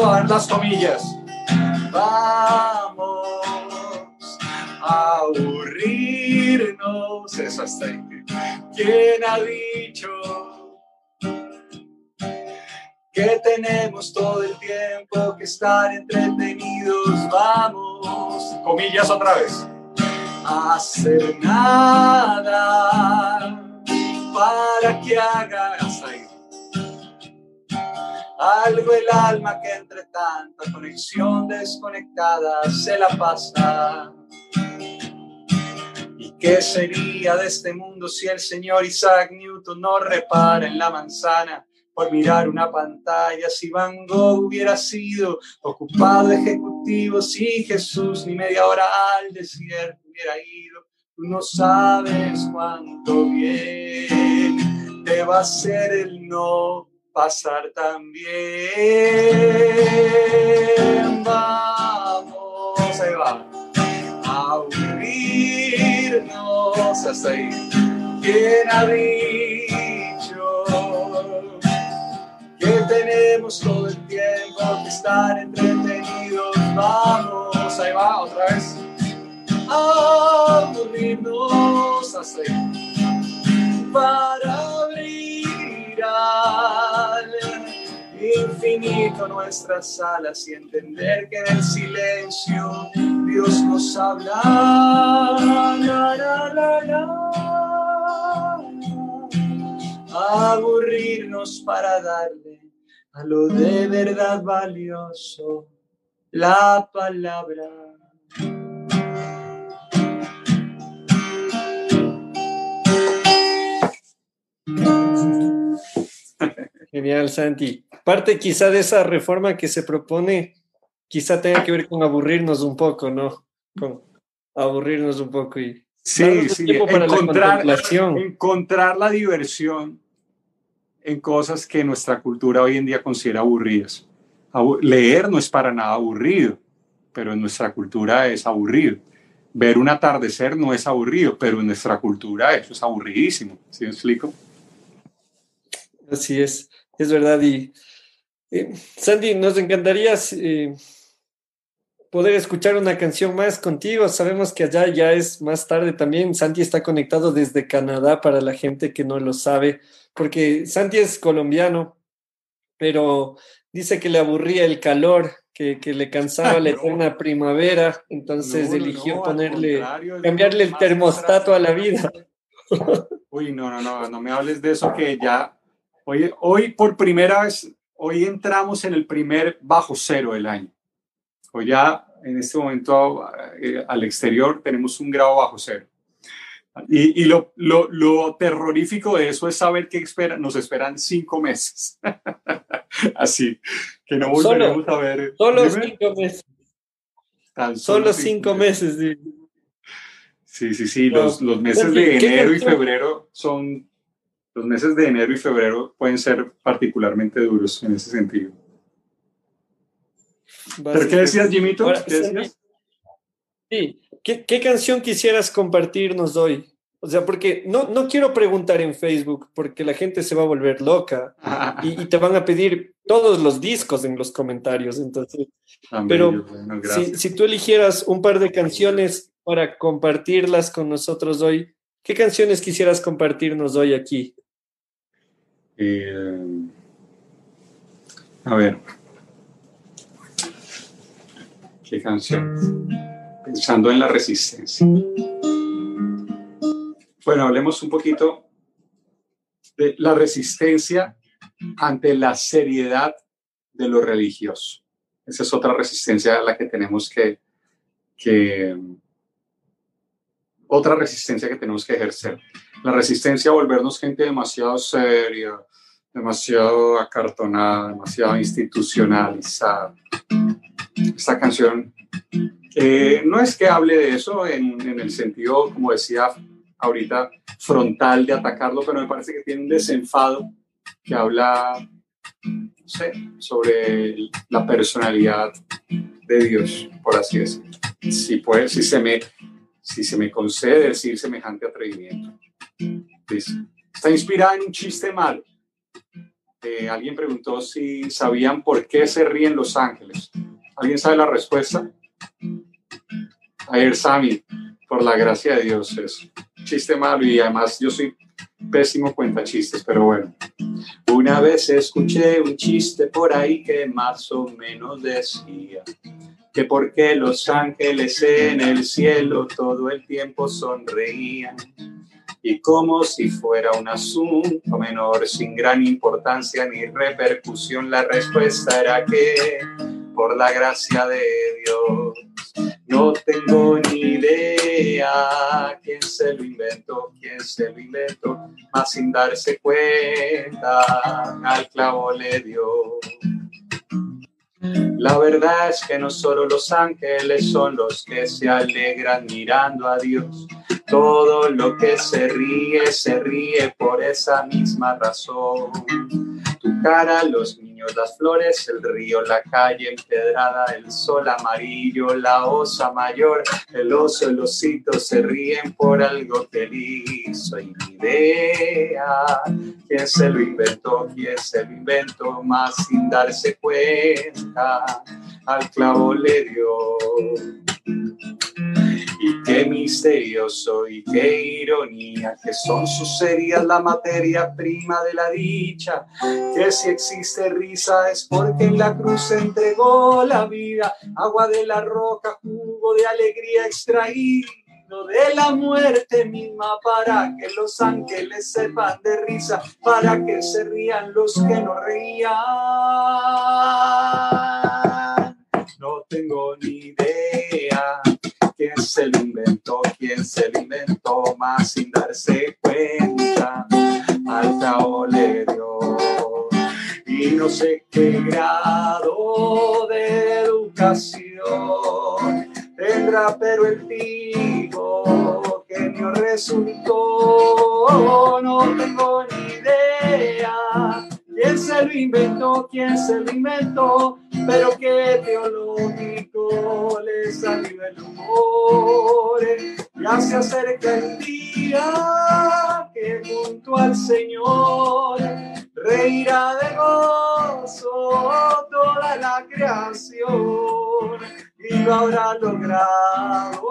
A las comillas. Vamos aburrirnos. Eso hasta ahí. ¿Quién ha dicho que tenemos todo el tiempo que estar entretenidos? Vamos. Comillas otra vez. Hacer nada para que hagas ahí. Algo el alma que entre tanta conexión desconectada se la pasa. ¿Y qué sería de este mundo si el señor Isaac Newton no repara en la manzana por mirar una pantalla? Si Van Gogh hubiera sido ocupado ejecutivo, si Jesús ni media hora al desierto hubiera ido Tú no sabes cuánto bien te va a hacer el no pasar tan bien. Vamos, ahí va. Hasta ahí. ¿Quién ha dicho que tenemos todo el tiempo que estar entretenidos? Vamos, ahí va, otra vez aburrirnos así para al infinito nuestras alas y entender que en el silencio Dios nos habla. La, la, la, aburrirnos para darle a lo de verdad valioso la palabra. Genial, Santi. Parte quizá de esa reforma que se propone, quizá tenga que ver con aburrirnos un poco, ¿no? Con aburrirnos un poco y sí, sí. Encontrar, la encontrar la diversión en cosas que nuestra cultura hoy en día considera aburridas. Leer no es para nada aburrido, pero en nuestra cultura es aburrido. Ver un atardecer no es aburrido, pero en nuestra cultura eso es aburridísimo. ¿Sí me explico? Así es, es verdad. Y eh, Sandy, nos encantaría eh, poder escuchar una canción más contigo. Sabemos que allá ya es más tarde también. Santi está conectado desde Canadá para la gente que no lo sabe, porque Santi es colombiano, pero dice que le aburría el calor, que, que le cansaba la eterna primavera, entonces eligió ponerle, cambiarle el termostato a la vida. Uy, no, no, no, no me hables de eso que ya Hoy, hoy por primera vez, hoy entramos en el primer bajo cero del año. Hoy ya en este momento eh, al exterior tenemos un grado bajo cero. Y, y lo, lo, lo, terrorífico de eso es saber que espera, nos esperan cinco meses. Así, que no volveremos a ver. Solo cinco meses. solo, cinco, meses. Sí, sí, sí. Los, los meses de enero y febrero son los meses de enero y febrero pueden ser particularmente duros en ese sentido. ¿Pero qué decías, Jimito? ¿Qué decías? Sí, ¿Qué, canción quisieras compartirnos hoy? O sea, porque no, no quiero preguntar en Facebook porque la gente se va a volver loca y, te van a pedir todos los discos en los comentarios. Entonces, pero si, si, tú eligieras un par de canciones para compartirlas con nosotros hoy, ¿qué canciones quisieras compartirnos hoy aquí? Eh, a ver. ¿Qué canción? Pensando en la resistencia. Bueno, hablemos un poquito de la resistencia ante la seriedad de lo religioso. Esa es otra resistencia a la que tenemos que, que otra resistencia que tenemos que ejercer. La resistencia a volvernos gente demasiado seria, demasiado acartonada, demasiado institucionalizada. Esta canción eh, no es que hable de eso en, en, el sentido, como decía ahorita, frontal de atacarlo, pero me parece que tiene un desenfado que habla, no sé, sobre la personalidad de Dios, por así decirlo. Si, puede, si, se me, si se me concede decir semejante atrevimiento. Dice, está inspirada en un chiste malo. Eh, alguien preguntó si sabían por qué se ríen los ángeles. ¿Alguien sabe la respuesta? A ver, Sammy, por la gracia de Dios, es chiste malo y además yo soy pésimo cuenta chistes, pero bueno. Una vez escuché un chiste por ahí que más o menos decía que porque los ángeles en el cielo todo el tiempo sonreían y como si fuera un asunto menor sin gran importancia ni repercusión, la respuesta era que por la gracia de Dios no tengo ni idea quién se lo inventó, quién se lo inventó, más sin darse cuenta al clavo le dio. La verdad es que no solo los ángeles son los que se alegran mirando a Dios. Todo lo que se ríe, se ríe por esa misma razón. Tu cara, los las flores, el río, la calle empedrada, el sol amarillo, la osa mayor, el oso, el osito se ríen por algo que hizo. Y mi idea, quién se lo inventó, quién se lo inventó, más sin darse cuenta, al clavo le dio. Y qué misterioso y qué ironía, que son sus heridas la materia prima de la dicha, que si existe risa es porque en la cruz entregó la vida, agua de la roca, jugo de alegría extraído de la muerte misma para que los ángeles sepan de risa, para que se rían los que no reían. No tengo ni idea quién se lo inventó, quién se lo inventó, más sin darse cuenta, al cabo le dio. Y no sé qué grado de educación tendrá, pero el tipo genio resultó, no tengo ni idea. Quién se lo inventó, quién se lo inventó, pero qué teológico le salió el humor. Ya se acerca el día que junto al Señor reirá de gozo toda la creación y lo habrá logrado.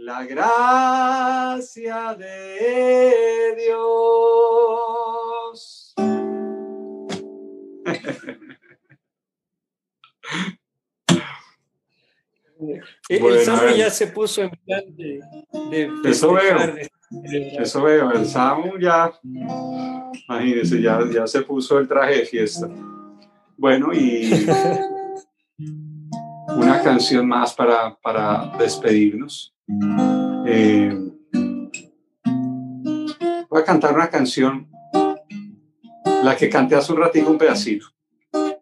La gracia de Dios. el bueno, ya se puso en plan de... de eso veo, eso veo, el Samu ya, imagínense, ya, ya se puso el traje de fiesta. Bueno, y una canción más para, para despedirnos. Eh, voy a cantar una canción, la que canté hace un ratito un pedacito.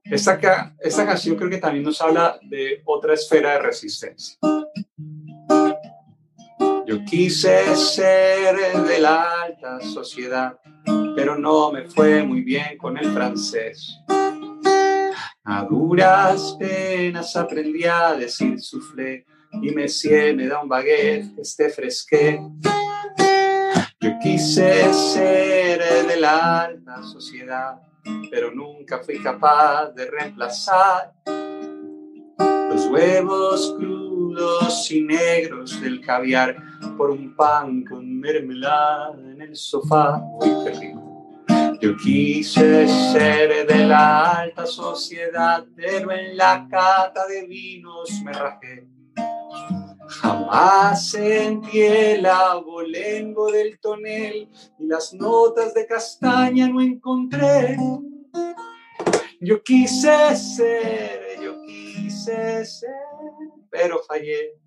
Esta, esta canción creo que también nos habla de otra esfera de resistencia. Yo quise ser de la alta sociedad, pero no me fue muy bien con el francés. A duras penas aprendí a decir soufflé y Messier me da un baguette esté fresqué. Yo quise ser de la alta sociedad, pero nunca fui capaz de reemplazar los huevos crudos y negros del caviar por un pan con mermelada en el sofá. Uy, qué rico. Yo quise ser de la alta sociedad, pero en la cata de vinos me rajé Jamás sentí el abolengo del tonel y las notas de castaña no encontré. Yo quise ser, yo quise ser, pero fallé.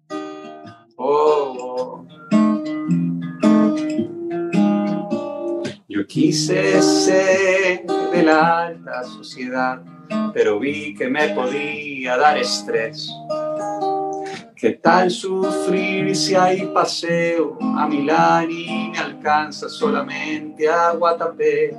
Oh, Yo quise ser de la alta sociedad, pero vi que me podía dar estrés. ¿Qué tal sufrir si hay paseo a Milán y me alcanza solamente a Guatapé?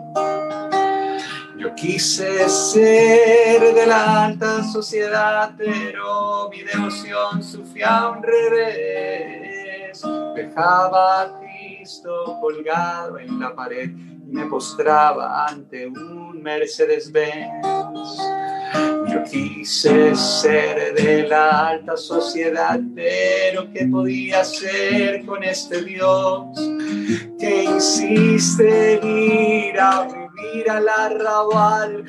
Yo quise ser de la alta sociedad, pero mi devoción sufría un revés. Dejaba a Cristo colgado en la pared y me postraba ante un Mercedes-Benz. Yo quise ser de la alta sociedad, pero ¿qué podía hacer con este Dios que insiste en ir a vivir al arrabal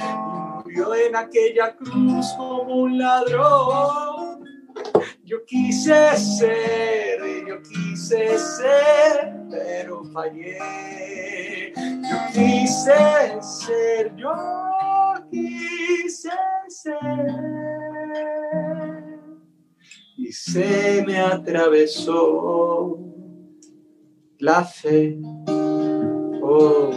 murió en aquella cruz como un ladrón? Yo quise ser, yo quise ser, pero fallé. Yo quise ser, yo quise ser. Y se me atravesó la fe. Oh.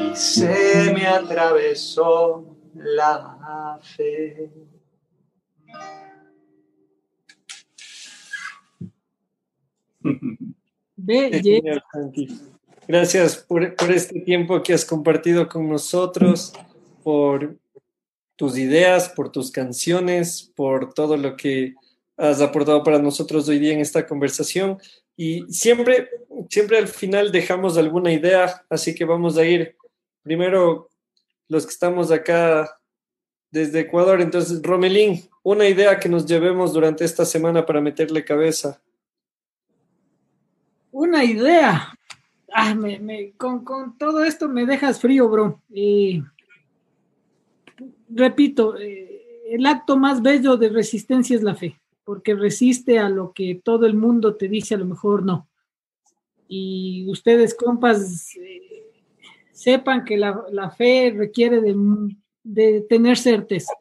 Y se me atravesó la fe. Gracias por, por este tiempo que has compartido con nosotros, por tus ideas, por tus canciones, por todo lo que has aportado para nosotros hoy día en esta conversación. Y siempre, siempre al final dejamos alguna idea, así que vamos a ir primero los que estamos acá desde Ecuador. Entonces, Romelín, una idea que nos llevemos durante esta semana para meterle cabeza. Una idea. Ah, me- con, con todo esto me dejas frío, bro. Eh, repito, eh, el acto más bello de resistencia es la fe, porque resiste a lo que todo el mundo te dice, a lo mejor no. Y ustedes, compas, eh, sepan que la, fe requiere de, de tener certeza,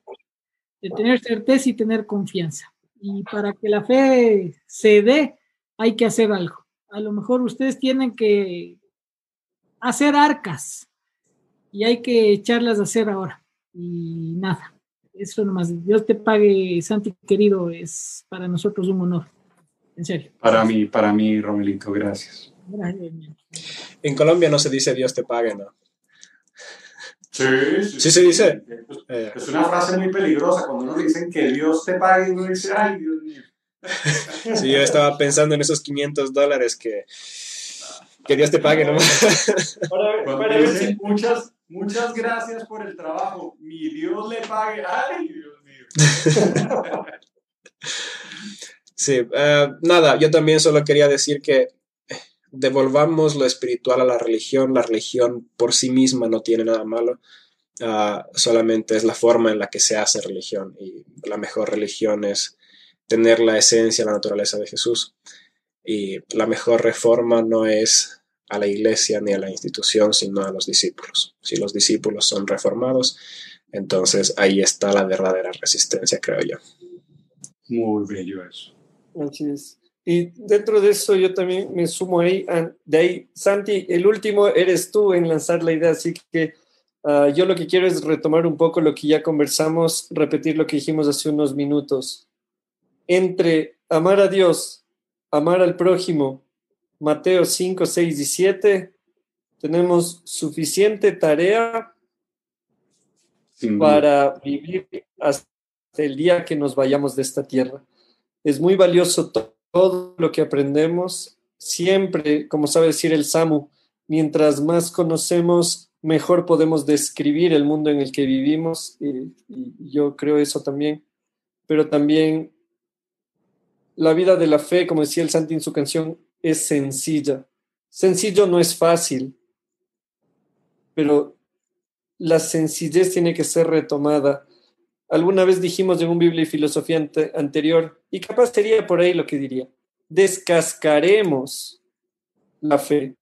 de tener certeza y tener confianza. Y para que la fe se dé, hay que hacer algo a lo mejor ustedes tienen que hacer arcas y hay que echarlas a hacer ahora. Y nada, eso nomás. Dios te pague, Santi querido, es para nosotros un honor. En serio. Para mí, para mí, Romelito, gracias. Gracias, mi hermano. En Colombia no se dice Dios te pague, ¿no? Sí, Sí se dice. Eh, Es una frase muy peligrosa cuando uno dicen que Dios te pague y uno dice, ay, Dios mío. sí, yo estaba pensando en esos 500 dólares que, que Dios te pague nomás. Para, ver si muchas, muchas gracias por el trabajo, mi Dios le pague, ay, Dios mío. Sí, eh, nada, yo también solo quería decir que devolvamos lo espiritual a la religión. La religión por sí misma no tiene nada malo. Ah, solamente es la forma en la que se hace religión y la mejor religión es tener la esencia, la naturaleza de Jesús. Y la mejor reforma no es a la iglesia ni a la institución, sino a los discípulos. Si los discípulos son reformados, entonces ahí está la verdadera resistencia, creo yo. Muy bello eso. Así es. Y dentro de eso yo también me sumo ahí. De ahí, Santi, el último eres tú en lanzar la idea, así que ah, yo lo que quiero es retomar un poco lo que ya conversamos, repetir lo que dijimos hace unos minutos. Entre amar a Dios, amar al prójimo, Mateo 5, 6 y 7, tenemos suficiente tarea Sin duda. para vivir hasta el día que nos vayamos de esta tierra. Es muy valioso to- todo lo que aprendemos. Siempre, como sabe decir el Samu, mientras más conocemos, mejor podemos describir el mundo en el que vivimos. Y, y yo creo eso también. Pero también la vida de la fe, como decía el Santi en su canción, es sencilla. Sencillo no es fácil, pero la sencillez tiene que ser retomada alguna vez dijimos en un Biblia y filosofía anterior, y capaz sería por ahí lo que diría, descascaremos la fe.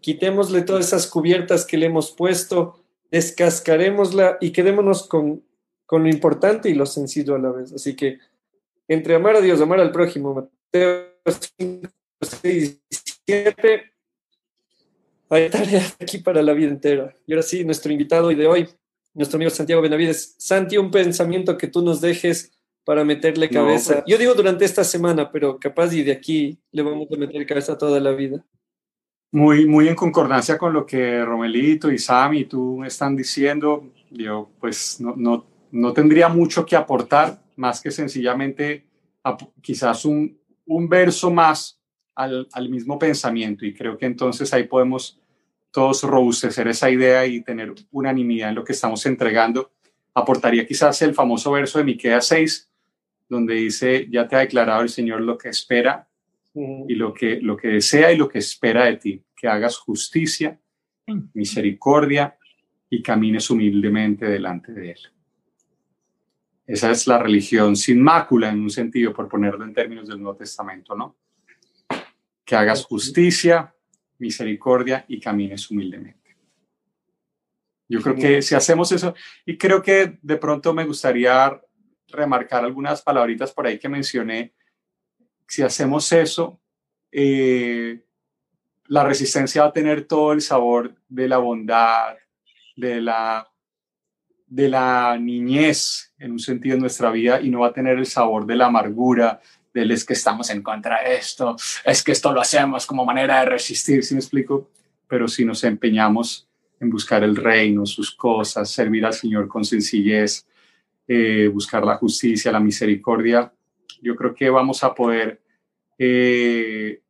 Quitémosle todas esas cubiertas que le hemos puesto, descascarémosla y quedémonos con, con lo importante y lo sencillo a la vez. Así que entre amar a Dios, amar al prójimo, Mateo 5, 6 7, hay tarea aquí para la vida entera. Y ahora sí, nuestro invitado de hoy, nuestro amigo Santiago Benavides. Santi, un pensamiento que tú nos dejes para meterle cabeza. No, pues. Yo digo durante esta semana, pero capaz y de aquí le vamos a meter cabeza toda la vida. Muy, muy en concordancia con lo que Romelito y Sam y tú están diciendo. Yo pues no, no, no tendría mucho que aportar, más que sencillamente quizás un, un verso más al, al mismo pensamiento. Y creo que entonces ahí podemos todos robustecer esa idea y tener unanimidad en lo que estamos entregando. Aportaría quizás el famoso verso de Miqueas 6, donde dice, ya te ha declarado el Señor lo que espera y lo que, lo que desea y lo que espera de ti, que hagas justicia, misericordia y camines humildemente delante de Él. Esa es la religión sin mácula en un sentido, por ponerlo en términos del Nuevo Testamento, ¿no? Que hagas justicia, misericordia y camines humildemente. Yo creo que si hacemos eso, y creo que de pronto me gustaría remarcar algunas palabritas por ahí que mencioné, si hacemos eso, eh, la resistencia va a tener todo el sabor de la bondad, de la, de la niñez en un sentido de nuestra vida y no va a tener el sabor de la amargura, del es que estamos en contra de esto, es que esto lo hacemos como manera de resistir, ¿sí me explico? Pero si nos empeñamos en buscar el reino, sus cosas, servir al Señor con sencillez, eh, buscar la justicia, la misericordia, yo creo que vamos a poder eh,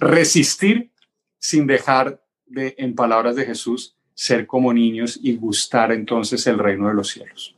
resistir sin dejar de, en palabras de Jesús, ser como niños y gustar entonces el reino de los cielos.